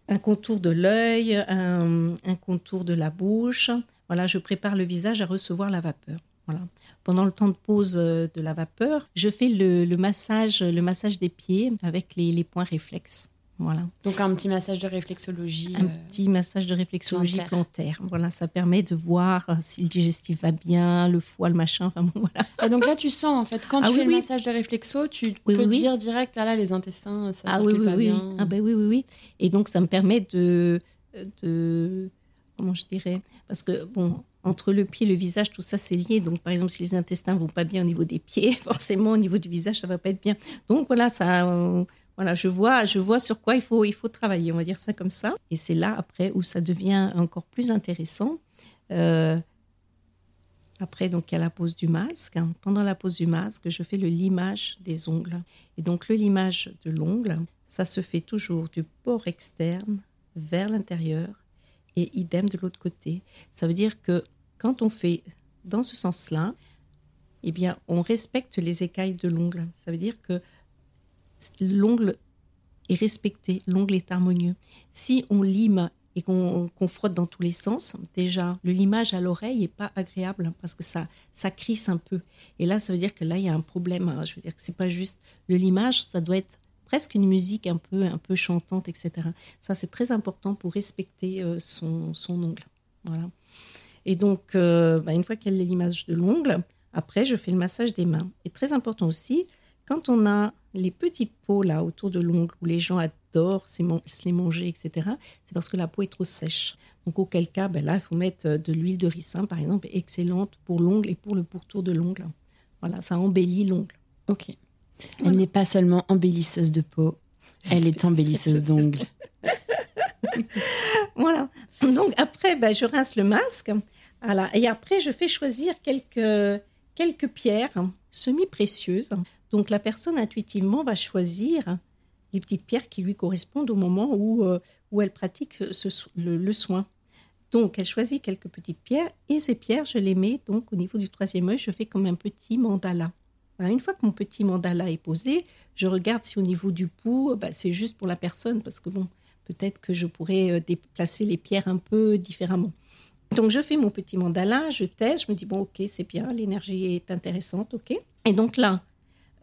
un contour de l'œil, un, contour de la bouche. Voilà, je prépare le visage à recevoir la vapeur. Voilà. Pendant le temps de pause de la vapeur, je fais le, massage, le massage des pieds avec les points réflexes. Voilà. Donc un petit massage de réflexologie. Un euh, petit massage de réflexologie plantaire. Voilà, ça permet de voir euh, si le digestif va bien, le foie, le machin. Enfin voilà. Et donc là, tu sens en fait, quand ah tu fais le massage de réflexo, tu peux dire direct, là, là, les intestins, ça ah, circule pas bien. Ah ben oui, oui, oui. Et donc ça me permet de, de comment je dirais, parce que bon, entre le pied et le visage, tout ça c'est lié. Donc, par exemple, si les intestins vont pas bien au niveau des pieds, forcément au niveau du visage, ça va pas être bien. Donc voilà, ça, voilà, je vois, je vois sur quoi il faut, il faut travailler, on va dire ça comme ça. Et c'est là, après, où ça devient encore plus intéressant. Euh, après, donc, il y a la pose du masque. Pendant la pose du masque, je fais le limage des ongles. Et donc, le limage de l'ongle, ça se fait toujours du bord externe vers l'intérieur et idem de l'autre côté. Ça veut dire que quand on fait dans ce sens-là, eh bien, on respecte les écailles de l'ongle. Ça veut dire que l'ongle est respecté, l'ongle est harmonieux. Si on lime et qu'on frotte dans tous les sens, déjà, le limage à l'oreille n'est pas agréable parce que ça, ça crisse un peu. Et là, ça veut dire que là, il y a un problème. Hein. Je veux dire que c'est pas juste le limage, ça doit être presque une musique un peu, un peu chantante, etc. Ça, c'est très important pour respecter euh, son, son, ongle. Voilà. Et donc, euh, bah, une fois qu'il y a le limage de l'ongle, après, je fais le massage des mains. Et très important aussi, quand on a les petites peaux là autour de l'ongle où les gens adorent se les manger, etc., c'est parce que la peau est trop sèche. Donc auquel cas, ben là, il faut mettre euh, de l'huile de ricin, par exemple, excellente pour l'ongle et pour le pourtour de l'ongle. Voilà, ça embellit l'ongle. Ok. Elle n'est pas seulement embellisseuse de peau, elle est embellisseuse d'ongles. voilà. Donc après, ben, je rince le masque. Voilà. Et après, je fais choisir quelques, quelques pierres semi-précieuses. Donc la personne intuitivement va choisir les petites pierres qui lui correspondent au moment où, euh, où elle pratique le, soin. Donc elle choisit quelques petites pierres et ces pierres, je les mets donc au niveau du troisième œil, je fais comme un petit mandala. une fois que mon petit mandala est posé, je regarde si au niveau du pouls, bah, c'est juste pour la personne parce que bon, peut-être que je pourrais euh, déplacer les pierres un peu différemment. Donc je fais mon petit mandala, je teste, je me dis bon ok c'est bien, l'énergie est intéressante, ok. Et donc là,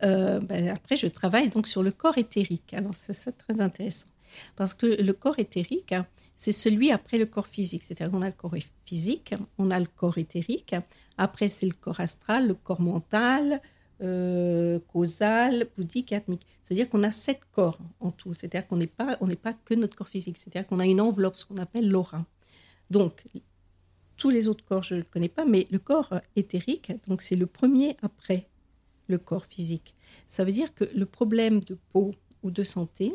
euh, ben, après je travaille donc sur le corps éthérique. Alors c'est très intéressant parce que le corps éthérique, c'est celui après le corps physique. C'est-à-dire qu'on a le corps physique, on a le corps éthérique, après c'est le corps astral, le corps mental, euh, causal, bouddhique atmique. C'est-à-dire qu'on a sept corps en tout. C'est-à-dire qu'on n'est pas, pas que notre corps physique. C'est-à-dire qu'on a une enveloppe, ce qu'on appelle l'aura. Donc, tous les autres corps, je ne le connais pas, mais le corps éthérique, donc c'est le premier après le corps physique. Ça veut dire que le problème de peau ou de santé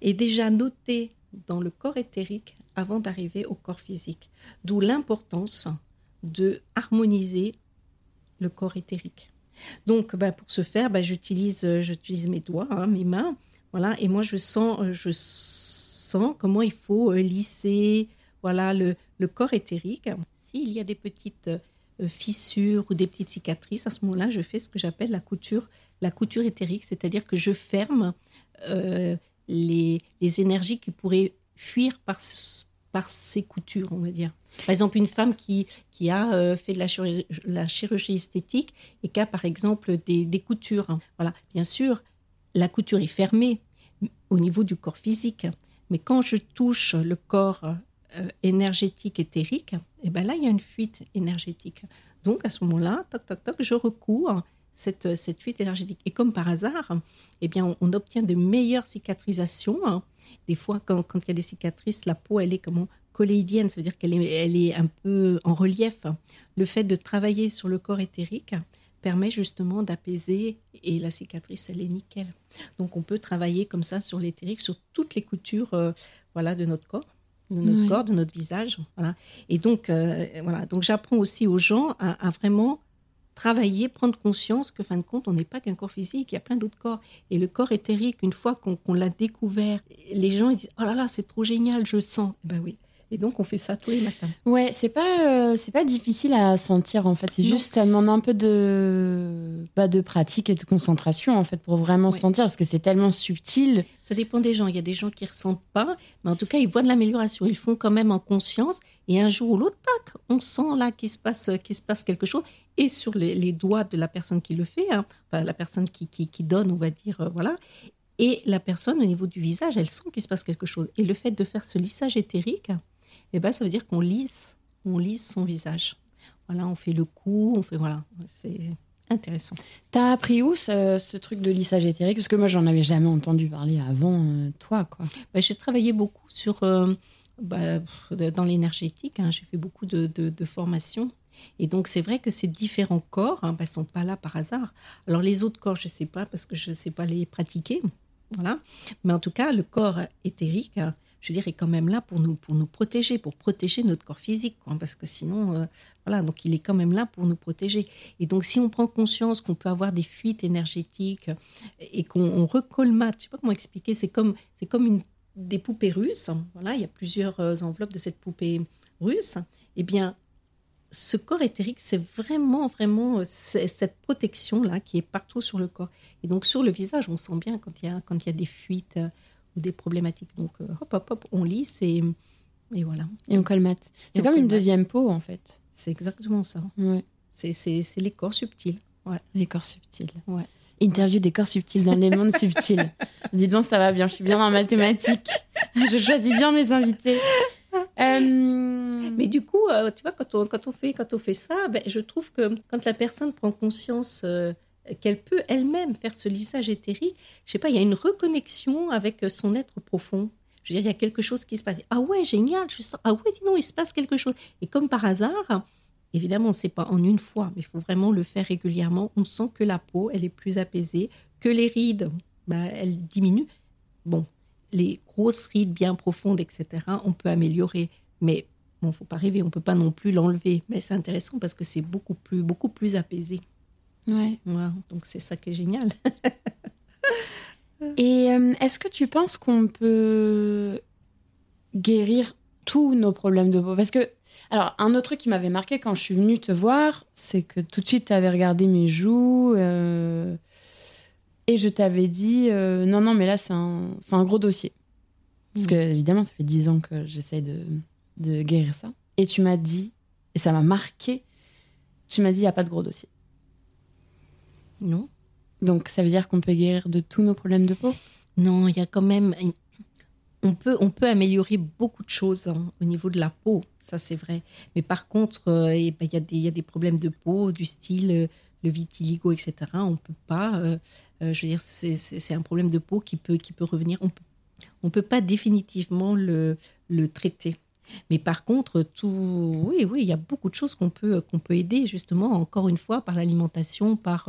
est déjà noté dans le corps éthérique avant d'arriver au corps physique. D'où l'importance de harmoniser le corps éthérique. Donc, bah, pour ce faire, bah, j'utilise, euh, j'utilise mes doigts, hein, mes mains, voilà, et moi je sens, euh, je sens comment il faut euh, lisser, voilà, le, corps éthérique. S'il y a des petites fissures ou des petites cicatrices, à ce moment-là, je fais ce que j'appelle la couture, la couture éthérique, c'est-à-dire que je ferme les, les énergies qui pourraient fuir par, par ces coutures, on va dire. Par exemple, une femme qui, qui a euh, fait de la chirurgie, esthétique et qui a, par exemple, des, des, coutures. Voilà. Bien sûr, la couture est fermée au niveau du corps physique, mais quand je touche le corps euh, énergétique, éthérique, et ben là, il y a une fuite énergétique. Donc, à ce moment-là, toc, toc, toc, je recours cette, cette fuite énergétique. Et comme par hasard, eh bien, on, obtient de meilleures cicatrisations. Des fois, quand, quand, il y a des cicatrices, la peau, elle est comment colléidienne, ça veut dire qu'elle est, elle est un peu en relief. Le fait de travailler sur le corps éthérique permet justement d'apaiser et la cicatrice, elle est nickel. Donc on peut travailler comme ça sur l'éthérique, sur toutes les coutures euh, voilà, de notre corps de notre corps, de notre visage. Voilà. Et donc, euh, voilà. donc j'apprends aussi aux gens à, vraiment travailler, prendre conscience que, fin de compte, on n'est pas qu'un corps physique, il y a plein d'autres corps. Et le corps éthérique, une fois qu'on l'a découvert, les gens ils disent Oh là là, c'est trop génial, je sens. Eh ben oui, et donc, on fait ça tous les matins. Ouais, c'est pas, euh, c'est pas difficile à sentir, en fait. C'est juste, ça demande un peu de, bah, de pratique et de concentration, en fait, pour vraiment sentir, parce que c'est tellement subtil. Ça dépend des gens. Il y a des gens qui ressentent pas, mais en tout cas, ils voient de l'amélioration. Ils font quand même en conscience. Et un jour ou l'autre, tac, on sent là qu'il se passe, qu'il se passe quelque chose. Et sur les, doigts de la personne qui le fait, hein, enfin, la personne qui, qui, qui, donne, on va dire, euh, voilà. Et la personne, au niveau du visage, elle sent qu'il se passe quelque chose. Et le fait de faire ce lissage éthérique, eh ben, ça veut dire qu'on lisse, on lisse son visage. Voilà, on fait le cou, on fait voilà, c'est intéressant. T'as appris où ce, truc de lissage éthérique? Parce que moi, j'en avais jamais entendu parler avant euh, toi, quoi. Ben, j'ai travaillé beaucoup sur euh, bah, dans l'énergétique. Hein, j'ai fait beaucoup de, de, formations. Et donc, c'est vrai que ces différents corps ne hein, ben, sont pas là par hasard. Alors, les autres corps, je ne sais pas parce que je ne sais pas les pratiquer. Voilà. Mais en tout cas, le corps éthérique, je dire, est quand même là pour nous, pour nous protéger, pour protéger notre corps physique, quoi, parce que sinon, euh, voilà, donc il est quand même là pour nous protéger. Et donc, si on prend conscience qu'on peut avoir des fuites énergétiques et qu'on recolmate, je sais pas comment expliquer, c'est comme, c'est comme une, des poupées russes. Voilà, il y a plusieurs euh, enveloppes de cette poupée russe. Eh bien, ce corps éthérique, c'est vraiment, vraiment euh, cette protection-là qui est partout sur le corps. Et donc, sur le visage, on sent bien quand il y a, quand il y a des fuites ou des problématiques. Donc, euh, hop, hop, hop, on lisse et, et voilà. Et on colmate. C'est comme une deuxième peau, en fait. C'est exactement ça. Ouais. C'est les corps subtils. Ouais. Les corps subtils. Ouais. Interview des corps subtils dans les mondes subtils. Dis donc, ça va bien. Je suis bien en mathématiques. Je choisis bien mes invités. Euh, Mais du coup, euh, tu vois, quand on, quand on, fait, quand on fait ça, ben, je trouve que quand la personne prend conscience qu'elle peut elle-même faire ce lissage éthérique, je sais pas, il y a une reconnexion avec son être profond. Je veux dire, il y a quelque chose qui se passe. Ah ouais, génial, je sens, ah ouais, dis non, il se passe quelque chose. Et comme par hasard, Évidemment, c'est pas en une fois, mais il faut vraiment le faire régulièrement. On sent que la peau, elle est plus apaisée, que les rides, bah, elles diminuent. Bon, les grosses rides bien profondes, etc., on peut améliorer. Mais bon, faut pas rêver, on peut pas non plus l'enlever. Mais c'est intéressant parce que c'est beaucoup plus, beaucoup plus apaisé. Ouais. donc c'est ça qui est génial. Et euh, est-ce que tu penses qu'on peut guérir tous nos problèmes de peau? Parce que, alors, un autre truc qui m'avait marqué quand je suis venue te voir, c'est que tout de suite, tu avais regardé mes joues. Euh, et je t'avais dit, euh, non, non, mais là, c'est un, un, gros dossier. Parce que, évidemment, ça fait dix ans que j'essaie de, de, guérir ça. Et tu m'as dit, et ça m'a marqué, tu m'as dit, il n'y a pas de gros dossier. Non. Donc, ça veut dire qu'on peut guérir de tous nos problèmes de peau? Non, il y a quand même. On peut, on peut améliorer beaucoup de choses hein, au niveau de la peau, ça c'est vrai. Mais par contre, euh, eh ben, il y, a des, y, a des problèmes de peau, du style euh, le vitiligo, etc. On ne peut pas. Euh, je veux dire, c'est un problème de peau qui peut, qui peut revenir. On ne peut pas définitivement le, le traiter. Mais par contre, tout, oui, oui, il y a beaucoup de choses qu'on peut, qu'on peut aider justement, encore une fois, par l'alimentation, par,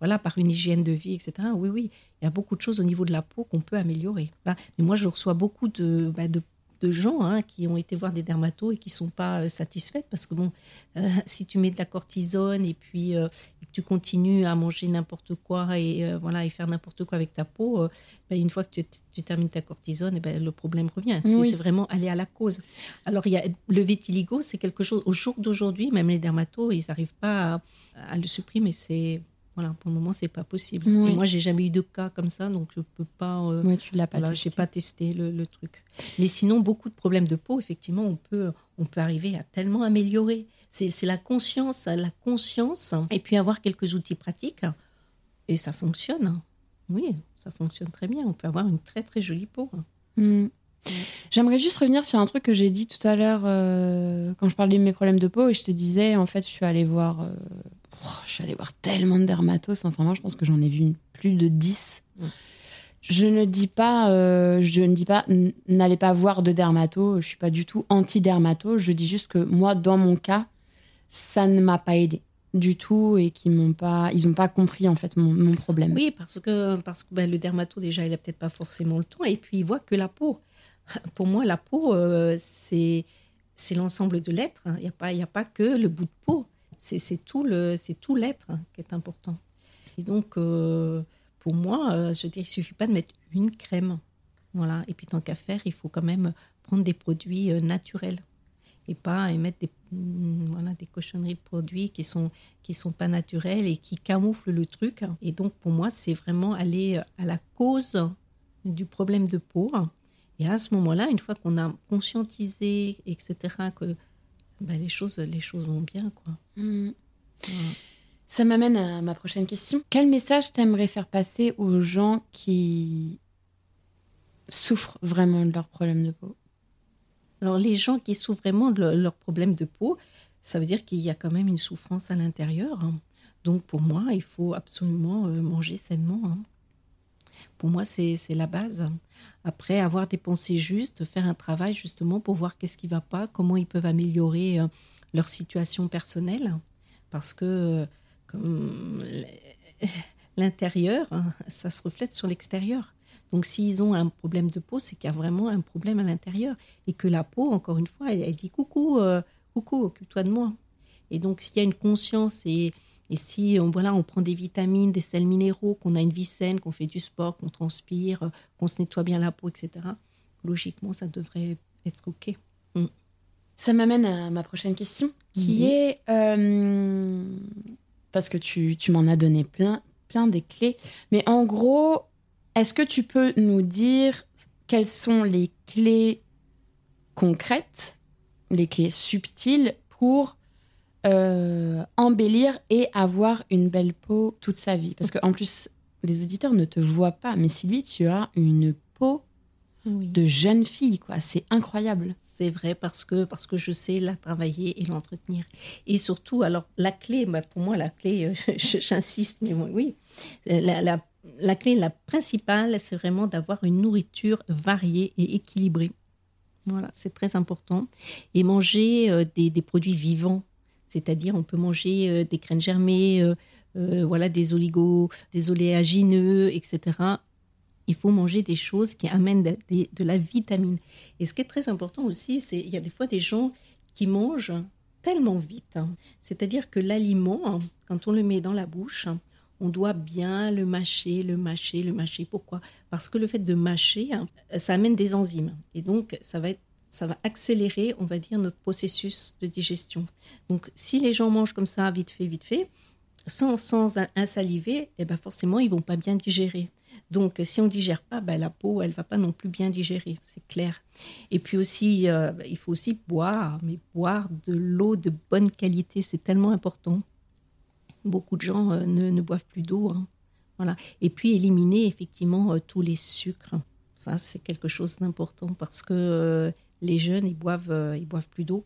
voilà, par une hygiène de vie, etc. Oui, oui, il y a beaucoup de choses au niveau de la peau qu'on peut améliorer. Mais moi, je reçois beaucoup de, bah, de de gens hein, qui ont été voir des dermatos et qui sont pas euh, satisfaites parce que bon, euh, si tu mets de la cortisone et puis euh, que tu continues à manger n'importe quoi et voilà et faire n'importe quoi avec ta peau, ben, une fois que tu, termines ta cortisone, et ben, le problème revient. C'est vraiment aller à la cause. Alors il y a le vitiligo, c'est quelque chose. Au jour d'aujourd'hui, même les dermatos, ils n'arrivent pas à, à le supprimer. C'est voilà, pour le moment, c'est pas possible. Moi, moi, j'ai jamais eu de cas comme ça, donc je peux pas. Euh, tu l'as pas voilà, J'ai pas testé le, truc. Mais sinon, beaucoup de problèmes de peau, effectivement, on peut, on peut arriver à tellement améliorer. C'est la conscience, la conscience, et puis avoir quelques outils pratiques, et ça fonctionne. Oui, ça fonctionne très bien. On peut avoir une très très jolie peau. Mm. J'aimerais juste revenir sur un truc que j'ai dit tout à l'heure euh, quand je parlais de mes problèmes de peau et je te disais, en fait, je suis allée voir euh, je suis allée voir tellement de dermatos, sincèrement, je pense que j'en ai vu plus de 10. Je ne dis pas, euh, je ne dis pas, n'allez pas voir de dermato. Je suis pas du tout anti-dermato. Je dis juste que moi, dans mon cas, ça ne m'a pas aidé du tout et qu'ils m'ont pas, ils ont pas compris en fait mon, problème. Oui, parce que parce que ben, le dermato déjà, il a peut-être pas forcément le temps et puis il voit que la peau. Pour moi, la peau, euh, c'est c'est l'ensemble de l'être. Il n'y a pas il y a pas que le bout de peau c'est tout l'être qui est important. Et donc euh, pour moi, euh, je dis, il suffit pas de mettre une crème, voilà. Et puis tant qu'à faire, il faut quand même prendre des produits euh, naturels et pas émettre des mm, voilà des cochonneries de produits qui sont qui sont pas naturels et qui camouflent le truc. Et donc pour moi, c'est vraiment aller à la cause du problème de peau. Et à ce moment-là, une fois qu'on a conscientisé, etc., que bah, les, choses, les choses vont bien. Quoi. Mm. Ça m'amène à ma prochaine question. Quel message t'aimerais faire passer aux gens qui souffrent vraiment de leurs problèmes de peau? Alors, les gens qui souffrent vraiment de leurs problèmes de peau, ça veut dire qu'il y a quand même une souffrance à l'intérieur. Hein. Donc, pour moi, il faut absolument euh, manger sainement. Hein. Pour moi, c'est la base. Après, avoir des pensées justes, faire un travail justement pour voir qu'est-ce qui ne va pas, comment ils peuvent améliorer euh, leur situation personnelle. Parce que euh, l'intérieur, hein, ça se reflète sur l'extérieur. Donc, s'ils ont un problème de peau, c'est qu'il y a vraiment un problème à l'intérieur. Et que la peau, encore une fois, elle, dit coucou, euh, coucou, occupe-toi de moi. Et donc, s'il y a une conscience et et si on, voilà, on prend des vitamines, des sels minéraux, qu'on a une vie saine, qu'on fait du sport, qu'on transpire, euh, qu'on se nettoie bien la peau, etc., logiquement, ça devrait être OK. Mm. Ça m'amène à ma prochaine question, qui est, euh, parce que tu, tu m'en as donné plein, plein des clés, mais en gros, est-ce que tu peux nous dire quelles sont les clés concrètes, les clés subtiles pour euh, embellir et avoir une belle peau toute sa vie. Parce qu'en plus, les auditeurs ne te voient pas, mais Sylvie, tu as une peau de jeune fille, quoi. C'est incroyable. C'est vrai parce que, parce que je sais la travailler et l'entretenir. Et surtout, alors, la clé, bah, pour moi, la clé, euh, j'insiste, mais oui, la, la, la clé, la principale, c'est vraiment d'avoir une nourriture variée et équilibrée. Voilà, c'est très important. Et manger euh, des, des, produits vivants C'est-à-dire, on peut manger des graines germées, voilà, des oligos, des oléagineux, etc. Il faut manger des choses qui amènent de, la vitamine. Et ce qui est très important aussi, c'est il y a des fois des gens qui mangent tellement vite. C'est-à-dire que l'aliment, quand on le met dans la bouche, on doit bien le mâcher, le mâcher, le mâcher. Pourquoi? Parce que le fait de mâcher, ça amène des enzymes. Et donc, ça va, être, ça va accélérer, on va dire, notre processus de digestion. Donc, si les gens mangent comme ça, vite fait, vite fait, sans, sans insaliver, eh ben forcément, ils vont pas bien digérer. Donc, si on digère pas, ben, la peau, elle va pas non plus bien digérer, c'est clair. Et puis aussi, euh, il faut aussi boire, mais boire de l'eau de bonne qualité, c'est tellement important. Beaucoup de gens euh, ne, boivent plus d'eau. Hein. Voilà. Et puis, éliminer effectivement euh, tous les sucres. Ça, c'est quelque chose d'important parce que les jeunes, ils boivent, ils boivent plus d'eau.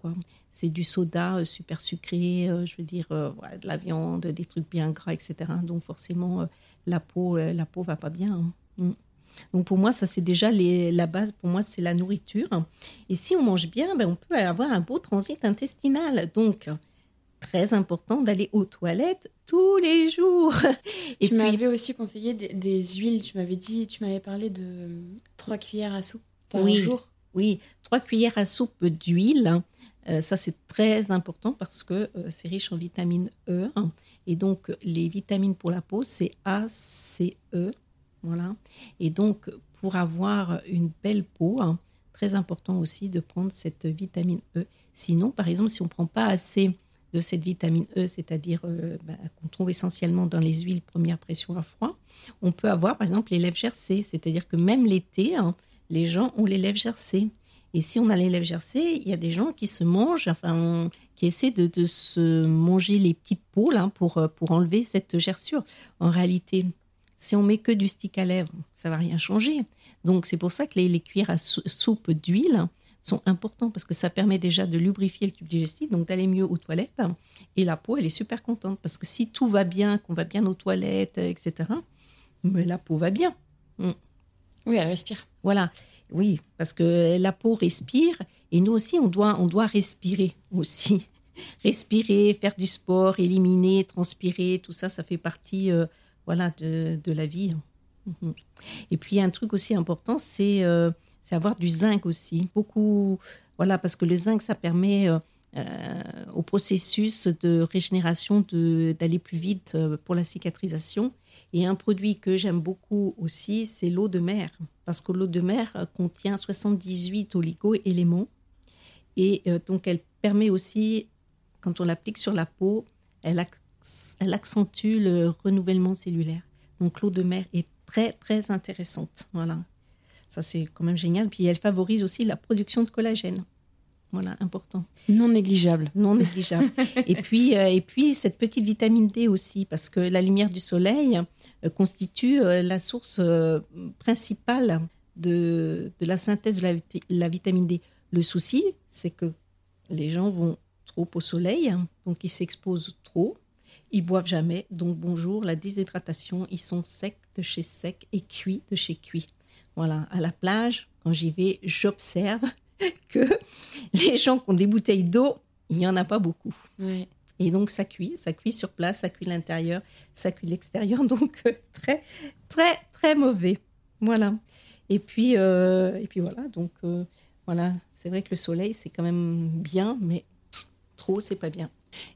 C'est du soda super sucré, je veux dire, de la viande, des trucs bien gras, etc. Donc, forcément, la peau, euh, la peau va pas bien. Hein. Mm. Donc pour moi, ça c'est déjà la base. Pour moi, c'est la nourriture. Et si on mange bien, ben, on peut avoir un beau transit intestinal. Donc très important d'aller aux toilettes tous les jours. Et tu m'avais aussi conseillé des, huiles. Tu m'avais dit, tu m'avais parlé de trois cuillères à soupe par jour. Oui, trois cuillères à soupe d'huile. Euh, ça, c'est très important parce que euh, c'est riche en vitamine E. Et donc, les vitamines pour la peau, c'est A, C, E. Voilà. Et donc, pour avoir une belle peau, hein, très important aussi de prendre cette vitamine E. Sinon, par exemple, si on ne prend pas assez de cette vitamine E, c'est-à-dire euh, bah, qu'on trouve essentiellement dans les huiles première pression à froid, on peut avoir par exemple les lèvres gercées, c'est-à-dire que même l'été, hein, les gens ont les lèvres gercées. Et si on a les lèvres gercées, il y a des gens qui se mangent, enfin, qui essaient de, se manger les petites peaux pour, euh, pour enlever cette gerçure. En réalité, si on met que du stick à lèvres, ça va rien changer. Donc c'est pour ça que les, les cuillères à soupe d'huile sont importants parce que ça permet déjà de lubrifier le tube digestif, donc d'aller mieux aux toilettes. Et la peau, elle est super contente parce que si tout va bien, qu'on va bien aux toilettes, etc., mais la peau va bien. Mm. Oui, elle respire. Voilà. Oui, parce que la peau respire et nous aussi, on doit, on doit respirer aussi. respirer, faire du sport, éliminer, transpirer, tout ça, ça fait partie euh, voilà, de, la vie. Mhm. Et puis, un truc aussi important, c'est euh, avoir du zinc aussi. Beaucoup, voilà, parce que le zinc, ça permet euh, euh, au processus de régénération d'aller plus vite pour la cicatrisation. Et un produit que j'aime beaucoup aussi, c'est l'eau de mer, parce que l'eau de mer contient 78 oligo-éléments. Et euh, donc, elle permet aussi, quand on l'applique sur la peau, elle, elle accentue le renouvellement cellulaire. Donc, l'eau de mer est très, très intéressante. Voilà. Ça, c'est quand même génial. Puis, elle favorise aussi la production de collagène. Voilà, important. Non négligeable. Non négligeable. et, puis, euh, et puis, cette petite vitamine D aussi, parce que la lumière du soleil euh, constitue euh, la source principale de, de, la synthèse de la, vitamine D. Le souci, c'est que les gens vont trop au soleil, donc ils s'exposent trop, ils boivent jamais, donc bonjour, la déshydratation, ils sont secs de chez sec et cuits de chez cuit. Voilà, à la plage, quand j'y vais, j'observe que les gens qui ont des bouteilles d'eau, il n'y en a pas beaucoup. Et donc ça cuit, ça cuit sur place, ça cuit l'intérieur, ça cuit l'extérieur, donc euh, très, très, très mauvais. Voilà. Et puis, euh, et puis voilà, donc euh, voilà, c'est vrai que le soleil, c'est quand même bien, mais trop, c'est pas bien.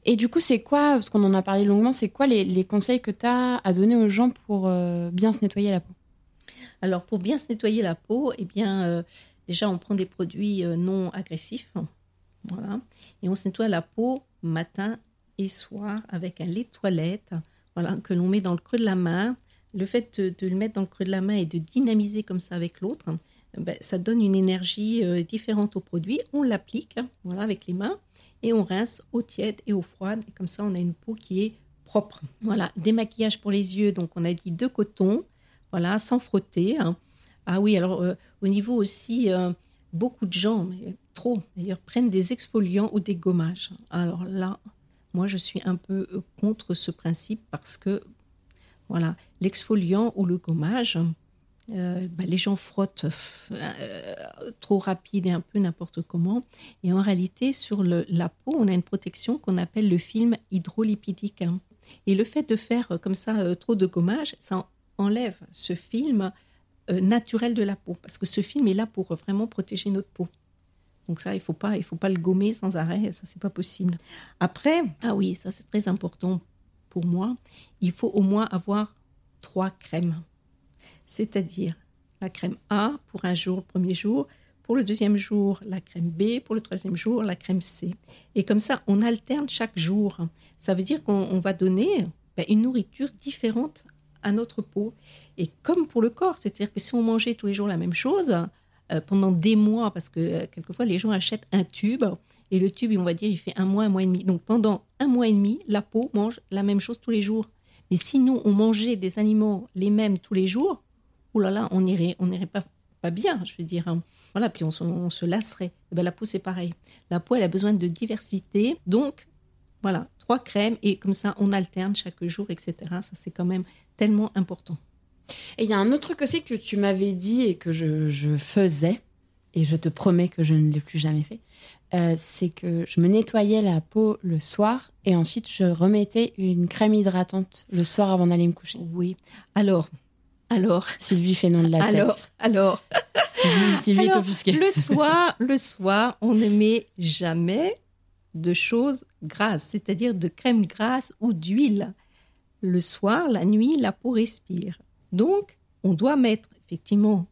Et du coup, c'est quoi, parce qu'on en a parlé longuement, c'est quoi les, conseils que tu as à donner aux gens pour bien se nettoyer la peau? Alors, pour bien se nettoyer la peau, eh bien, Déjà, on prend des produits euh, non agressifs. Voilà. Et on se nettoie la peau matin et soir avec un lait de toilette voilà, que l'on met dans le creux de la main. Le fait de, le mettre dans le creux de la main et de dynamiser comme ça avec l'autre, ben, ça donne une énergie euh, différente au produit. On l'applique voilà, avec les mains et on rince eau tiède et eau froide. Et comme ça, on a une peau qui est propre. Voilà, démaquillage pour les yeux. Donc, on a dit de coton, voilà, sans frotter. Hein. Ah oui, alors euh, au niveau aussi, euh, beaucoup de gens, mais trop d'ailleurs, prennent des exfoliants ou des gommages. Alors là, moi je suis un peu euh, contre ce principe parce que, voilà, l'exfoliant ou le gommage, bah, les gens frottent trop rapide et un peu n'importe comment. Et en réalité, sur la peau, on a une protection qu'on appelle le film hydrolipidique. Et le fait de faire comme ça trop de gommage, ça enlève ce film naturel de la peau. Parce que ce film est là pour vraiment protéger notre peau. Donc ça, il faut pas, il faut pas le gommer sans arrêt. Ça, c'est pas possible. Après, ah oui, ça c'est très important pour moi. Il faut au moins avoir trois crèmes c'est-à-dire la crème A pour un jour, premier jour, pour le deuxième jour, la crème B, pour le troisième jour, la crème C. Et comme ça, on alterne chaque jour. Ça veut dire qu'on va donner ben, une nourriture différente à notre peau. Et comme pour le corps, c'est-à-dire que si on mangeait tous les jours la même chose, euh, pendant des mois, parce que euh, quelquefois les gens achètent un tube, et le tube, on va dire, il fait un mois, un mois et demi. Donc pendant un mois et demi, la peau mange la même chose tous les jours. Mais si nous, on mangeait des aliments les mêmes tous les jours, oh là là, on n'irait on irait pas, pas bien, je veux dire. Hein. Voilà, puis on, se lasserait. Eh ben, la peau, c'est pareil. La peau, elle a besoin de diversité. Donc, voilà, trois crèmes et comme ça, on alterne chaque jour, etc. Ça, c'est quand même tellement important. Et il y a un autre truc aussi que tu m'avais dit et que je, faisais, et je te promets que je ne l'ai plus jamais fait, euh, c'est que je me nettoyais la peau le soir et ensuite je remettais une crème hydratante le soir avant d'aller me coucher. Oui. Alors, alors, Sylvie fait nom de la alors, tête. Alors, Sylvie, alors, Le soir, le soir, on ne met jamais de choses grasses, c'est-à-dire de crème grasse ou d'huile. Le soir, la nuit, la peau respire. Donc, on doit mettre effectivement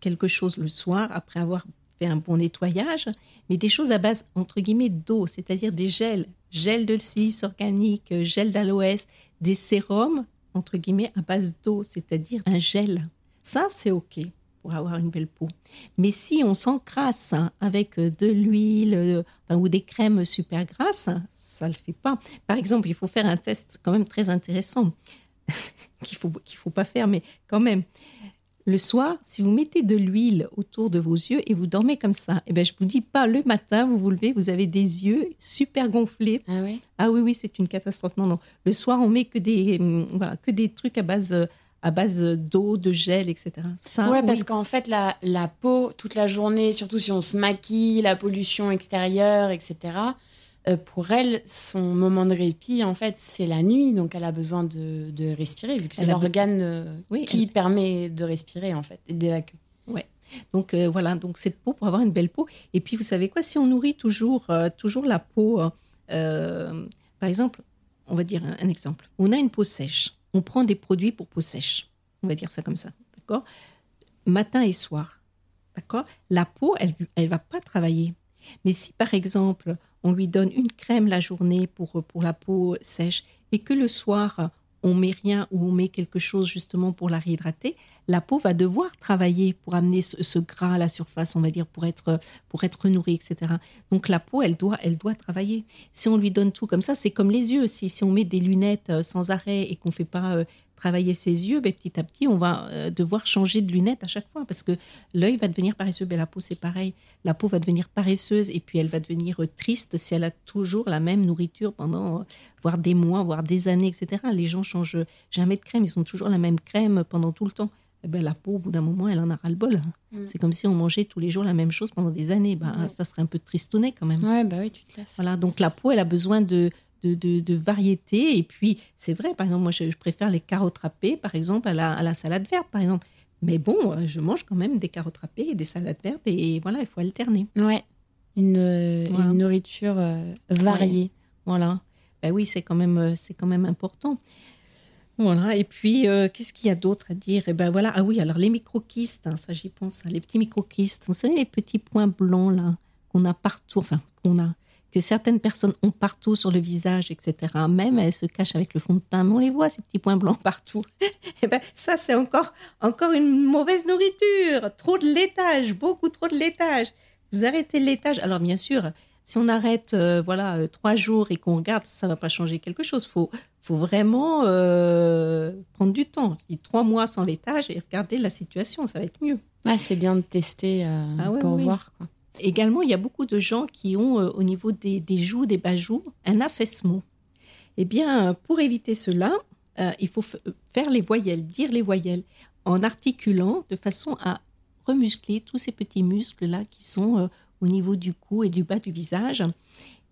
quelque chose le soir après avoir fait un bon nettoyage, mais des choses à base entre guillemets d'eau, c'est-à-dire des gels, gel de silice organique, gel d'aloès, des sérums entre guillemets, à base d'eau, c'est-à-dire un gel. Ça, c'est OK pour avoir une belle peau. Mais si on s'encrasse avec de l'huile euh, ou des crèmes super grasses, ça ne le fait pas. Par exemple, il faut faire un test quand même très intéressant qu'il ne faut, qu'il faut pas faire, mais quand même. Le soir, si vous mettez de l'huile autour de vos yeux et vous dormez comme ça, eh ben, je vous dis pas, le matin, vous vous levez, vous avez des yeux super gonflés. Ah oui? Ah oui, oui, c'est une catastrophe. Non, non. Le soir, on met que des, hum, voilà, que des trucs à base à base d'eau, de gel, etc. Ça, ouais, parce qu'en fait, la, la peau, toute la journée, surtout si on se maquille, la pollution extérieure, etc., euh, pour elle, son moment de répit, en fait, c'est la nuit. Donc, elle a besoin de, de respirer, vu que c'est l'organe euh, qui permet de respirer, en fait, et d'évacuer. Ouais. Donc, euh, voilà. Donc, cette peau, pour avoir une belle peau. Et puis, vous savez quoi? Si on nourrit toujours, toujours la peau, par exemple, on va dire un, exemple. On a une peau sèche. On prend des produits pour peau sèche. On va dire ça comme ça. D'accord? Matin et soir. D'accord? La peau, elle ne va pas travailler. Mais si, par exemple, on lui donne une crème la journée pour, pour la peau sèche et que le soir, on met rien ou on met quelque chose justement pour la réhydrater, la peau va devoir travailler pour amener ce, gras à la surface, on va dire, pour être, pour être nourrie, etc. Donc la peau, elle doit, elle doit travailler. Si on lui donne tout comme ça, c'est comme les yeux aussi. Si on met des lunettes euh, sans arrêt et qu'on ne fait pas euh, travailler ses yeux, ben, petit à petit, on va euh, devoir changer de lunettes à chaque fois parce que l'œil va devenir paresseux. Ben, la peau, c'est pareil. La peau va devenir paresseuse et puis elle va devenir triste si elle a toujours la même nourriture pendant, voire des mois, voire des années, etc. Les gens changent jamais de crème, ils ont toujours la même crème pendant tout le temps. Eh ben, la peau, au bout d'un moment, elle en a ras le bol. Mm. C'est comme si on mangeait tous les jours la même chose pendant des années. Ben, Ça serait un peu tristounet quand même. Ouais, bah oui, tu te Voilà, donc la peau, elle a besoin de, de, variété. Et puis, c'est vrai, par exemple, moi, je, préfère les carottes râpées, par exemple, à la, à la, salade verte, par exemple. Mais bon, euh, je mange quand même des carottes râpées et des salades vertes. Et voilà, il faut alterner. Ouais, une, nourriture euh, variée. Voilà. Ben oui, c'est quand, même, euh, quand même important. Voilà, et puis, qu'est-ce qu'il y a d'autre à dire? Eh ben voilà, ah oui, alors les microquistes, hein, ça j'y pense, hein, les petits microquistes, vous savez, les petits points blancs là, qu'on a partout, enfin, qu'on a, que certaines personnes ont partout sur le visage, etc. Même elles se cachent avec le fond de teint, mais on les voit, ces petits points blancs partout. eh ben, ça, c'est encore, encore une mauvaise nourriture. Trop de laitage, beaucoup trop de laitage. Vous arrêtez le laitage. Alors, bien sûr, si on arrête euh, voilà euh, trois jours et qu'on regarde, ça va pas changer quelque chose. Faut faut vraiment euh, prendre du temps. trois mois sans laitage et regarder la situation, ça va être mieux. c'est bien de tester ah pour voir quoi. Également, il y a beaucoup de gens qui ont au niveau des, joues, des bas-joues, un affaissement. Eh bien, pour éviter cela, il faut faire les voyelles, dire les voyelles. en articulant de façon à remuscler tous ces petits muscles-là qui sont au niveau du cou et du bas du visage.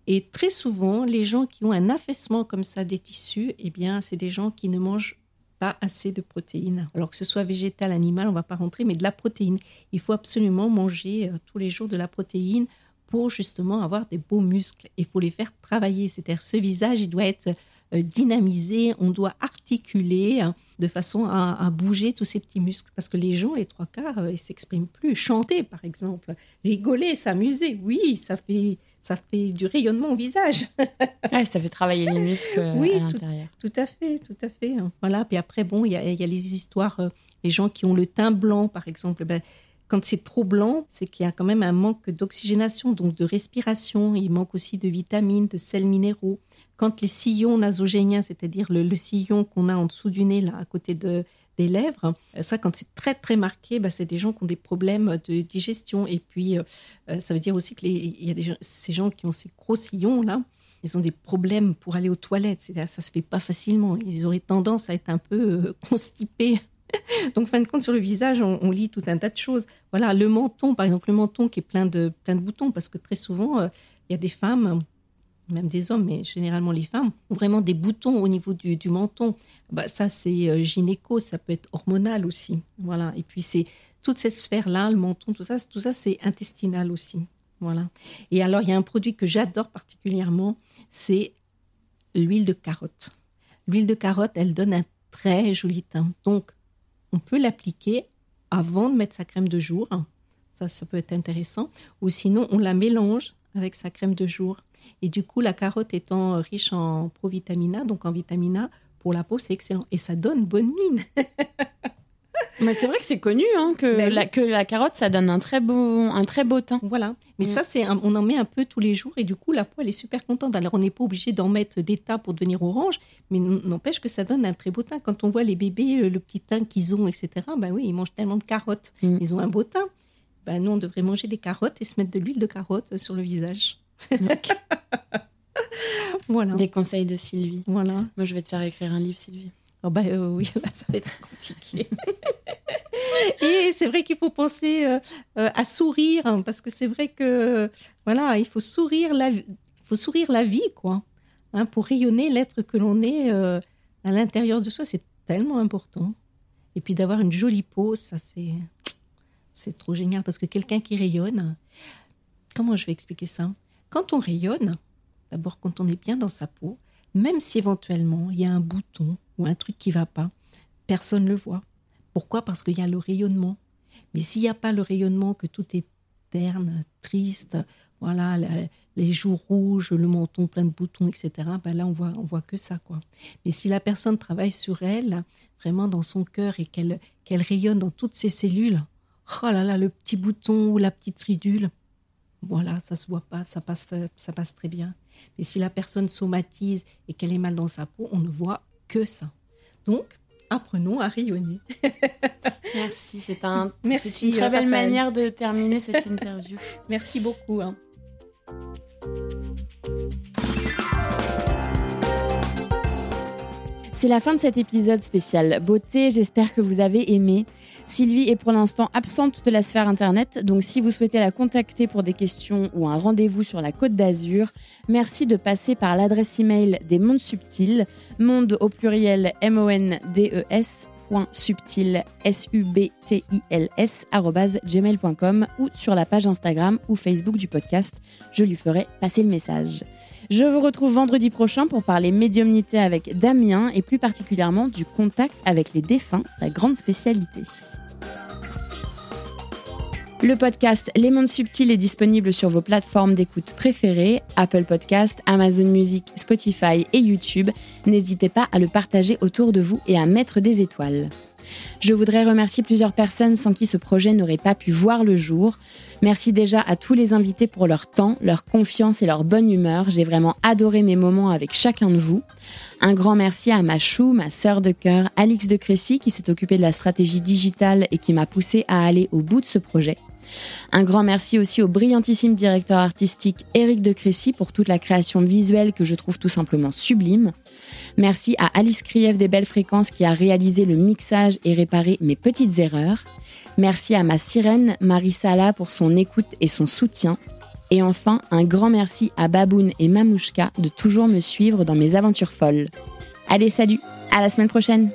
Et très souvent, les gens qui ont un affaissement comme ça des tissus, eh bien, c'est des gens qui ne mangent pas assez de protéines. Alors que ce soit végétal, animal, on ne va pas rentrer, mais de la protéine. Il faut absolument manger euh, tous les jours de la protéine pour justement avoir des beaux muscles. Il faut les faire travailler. C'est-à-dire, ce visage, il doit être dynamiser, on doit articuler hein, de façon à, bouger tous ces petits muscles. Parce que les gens, les trois quarts, euh, ils s'expriment plus. Chanter, par exemple, rigoler, s'amuser, oui, ça fait, ça fait du rayonnement au visage. ça fait travailler les muscles euh, oui, à l'intérieur. Tout, à fait, tout à fait. Voilà. Puis après, bon, il y a, les histoires, les gens qui ont le teint blanc, par exemple. Ben, quand c'est trop blanc, c'est qu'il y a quand même un manque d'oxygénation, donc de respiration. Il manque aussi de vitamines, de sels minéraux. Quand les sillons nasogéniens, c'est-à-dire le, sillon qu'on a en dessous du nez, là, à côté de, des lèvres, euh, ça, quand c'est très, très marqué, bah, c'est des gens qui ont des problèmes de digestion. Et puis, euh, euh, ça veut dire aussi qu'il y a des, ces gens qui ont ces gros sillons, là, ils ont des problèmes pour aller aux toilettes. C'est-à-dire, ça se fait pas facilement. Ils auraient tendance à être un peu constipés. Donc, fin de compte, sur le visage, on, lit tout un tas de choses. Voilà, le menton, par exemple, le menton qui est plein de, plein de boutons, parce que très souvent, il y a des femmes même des hommes, mais généralement les femmes, ont vraiment des boutons au niveau du, menton. Bah, ça, c'est euh, gynéco, ça peut être hormonal aussi. Voilà. Et puis, c'est toute cette sphère-là, le menton, tout ça, tout ça, c'est intestinal aussi. Voilà. Et alors, il y a un produit que j'adore particulièrement, c'est l'huile de carotte. L'huile de carotte, elle donne un très joli teint. Donc, on peut l'appliquer avant de mettre sa crème de jour. Ça, ça peut être intéressant. Ou sinon, on la mélange avec sa crème de jour. Et du coup, la carotte étant riche en provitamina, donc en vitamina, pour la peau, c'est excellent. Et ça donne bonne mine. Mais c'est vrai que c'est connu hein, que, ben la, que la carotte, ça donne un très beau, un très beau teint. Voilà. Mais mm. ça, c'est on en met un peu tous les jours et du coup, la peau, elle est super contente. Alors, on n'est pas obligé d'en mettre des tas pour devenir orange, mais n'empêche que ça donne un très beau teint. Quand on voit les bébés, euh, le petit teint qu'ils ont, etc., ben oui, ils mangent tellement de carottes. Mm. Ils ont un beau teint. Ben, nous, on devrait manger des carottes et se mettre de l'huile de carotte sur le visage. voilà. Des conseils de Sylvie. Voilà. Moi, je vais te faire écrire un livre, Sylvie. Oh bah euh, oui, là, ça va être compliqué. Et c'est vrai qu'il faut penser euh, euh, à sourire, hein, parce que c'est vrai que voilà, il faut sourire la, faut sourire la vie, quoi, hein, pour rayonner l'être que l'on est à l'intérieur de soi. C'est tellement important. Et puis d'avoir une jolie peau, ça c'est, c'est trop génial, parce que quelqu'un qui rayonne, comment je vais expliquer ça? Quand on rayonne, d'abord quand on est bien dans sa peau, même si éventuellement il y a un bouton ou un truc qui va pas, personne ne le voit. Pourquoi? Parce qu'il y a le rayonnement. Mais s'il n'y a pas le rayonnement, que tout est terne, triste, voilà, les joues rouges, le menton plein de boutons, etc. Ben là, on voit, on voit que ça, quoi. Mais si la personne travaille sur elle, vraiment dans son cœur et qu'elle qu'elle rayonne dans toutes ses cellules, oh là là, le petit bouton ou la petite ridule, voilà, ça se voit pas, ça passe, ça passe très bien. Mais si la personne somatise et qu'elle est mal dans sa peau, on ne voit que ça. Donc, apprenons à rayonner. Merci, c'est un, une très belle manière de terminer cette interview. Merci beaucoup. Hein. C'est la fin de cet épisode spécial beauté. J'espère que vous avez aimé. Sylvie est pour l'instant absente de la sphère Internet, donc si vous souhaitez la contacter pour des questions ou un rendez-vous sur la côte d'Azur, merci de passer par l'adresse email des mondes subtils, monde au pluriel M-O-N-D-E-S subtil s u b t i l s gmail.com ou sur la page Instagram ou Facebook du podcast. Je lui ferai passer le message. Je vous retrouve vendredi prochain pour parler médiumnité avec Damien et plus particulièrement du contact avec les défunts, sa grande spécialité. Le podcast Les Mondes Subtils est disponible sur vos plateformes d'écoute préférées, Apple Podcast, Amazon Music, Spotify et YouTube. N'hésitez pas à le partager autour de vous et à mettre des étoiles. Je voudrais remercier plusieurs personnes sans qui ce projet n'aurait pas pu voir le jour. Merci déjà à tous les invités pour leur temps, leur confiance et leur bonne humeur. J'ai vraiment adoré mes moments avec chacun de vous. Un grand merci à ma chou, ma sœur de cœur, Alix de Crécy, qui s'est occupée de la stratégie digitale et qui m'a poussé à aller au bout de ce projet. Un grand merci aussi au brillantissime directeur artistique Éric de Crécy pour toute la création visuelle que je trouve tout simplement sublime. Merci à Alice Krief des Belles Fréquences qui a réalisé le mixage et réparé mes petites erreurs. Merci à ma sirène Marie Sala pour son écoute et son soutien. Et enfin, un grand merci à Baboun et Mamouchka de toujours me suivre dans mes aventures folles. Allez, salut, à la semaine prochaine!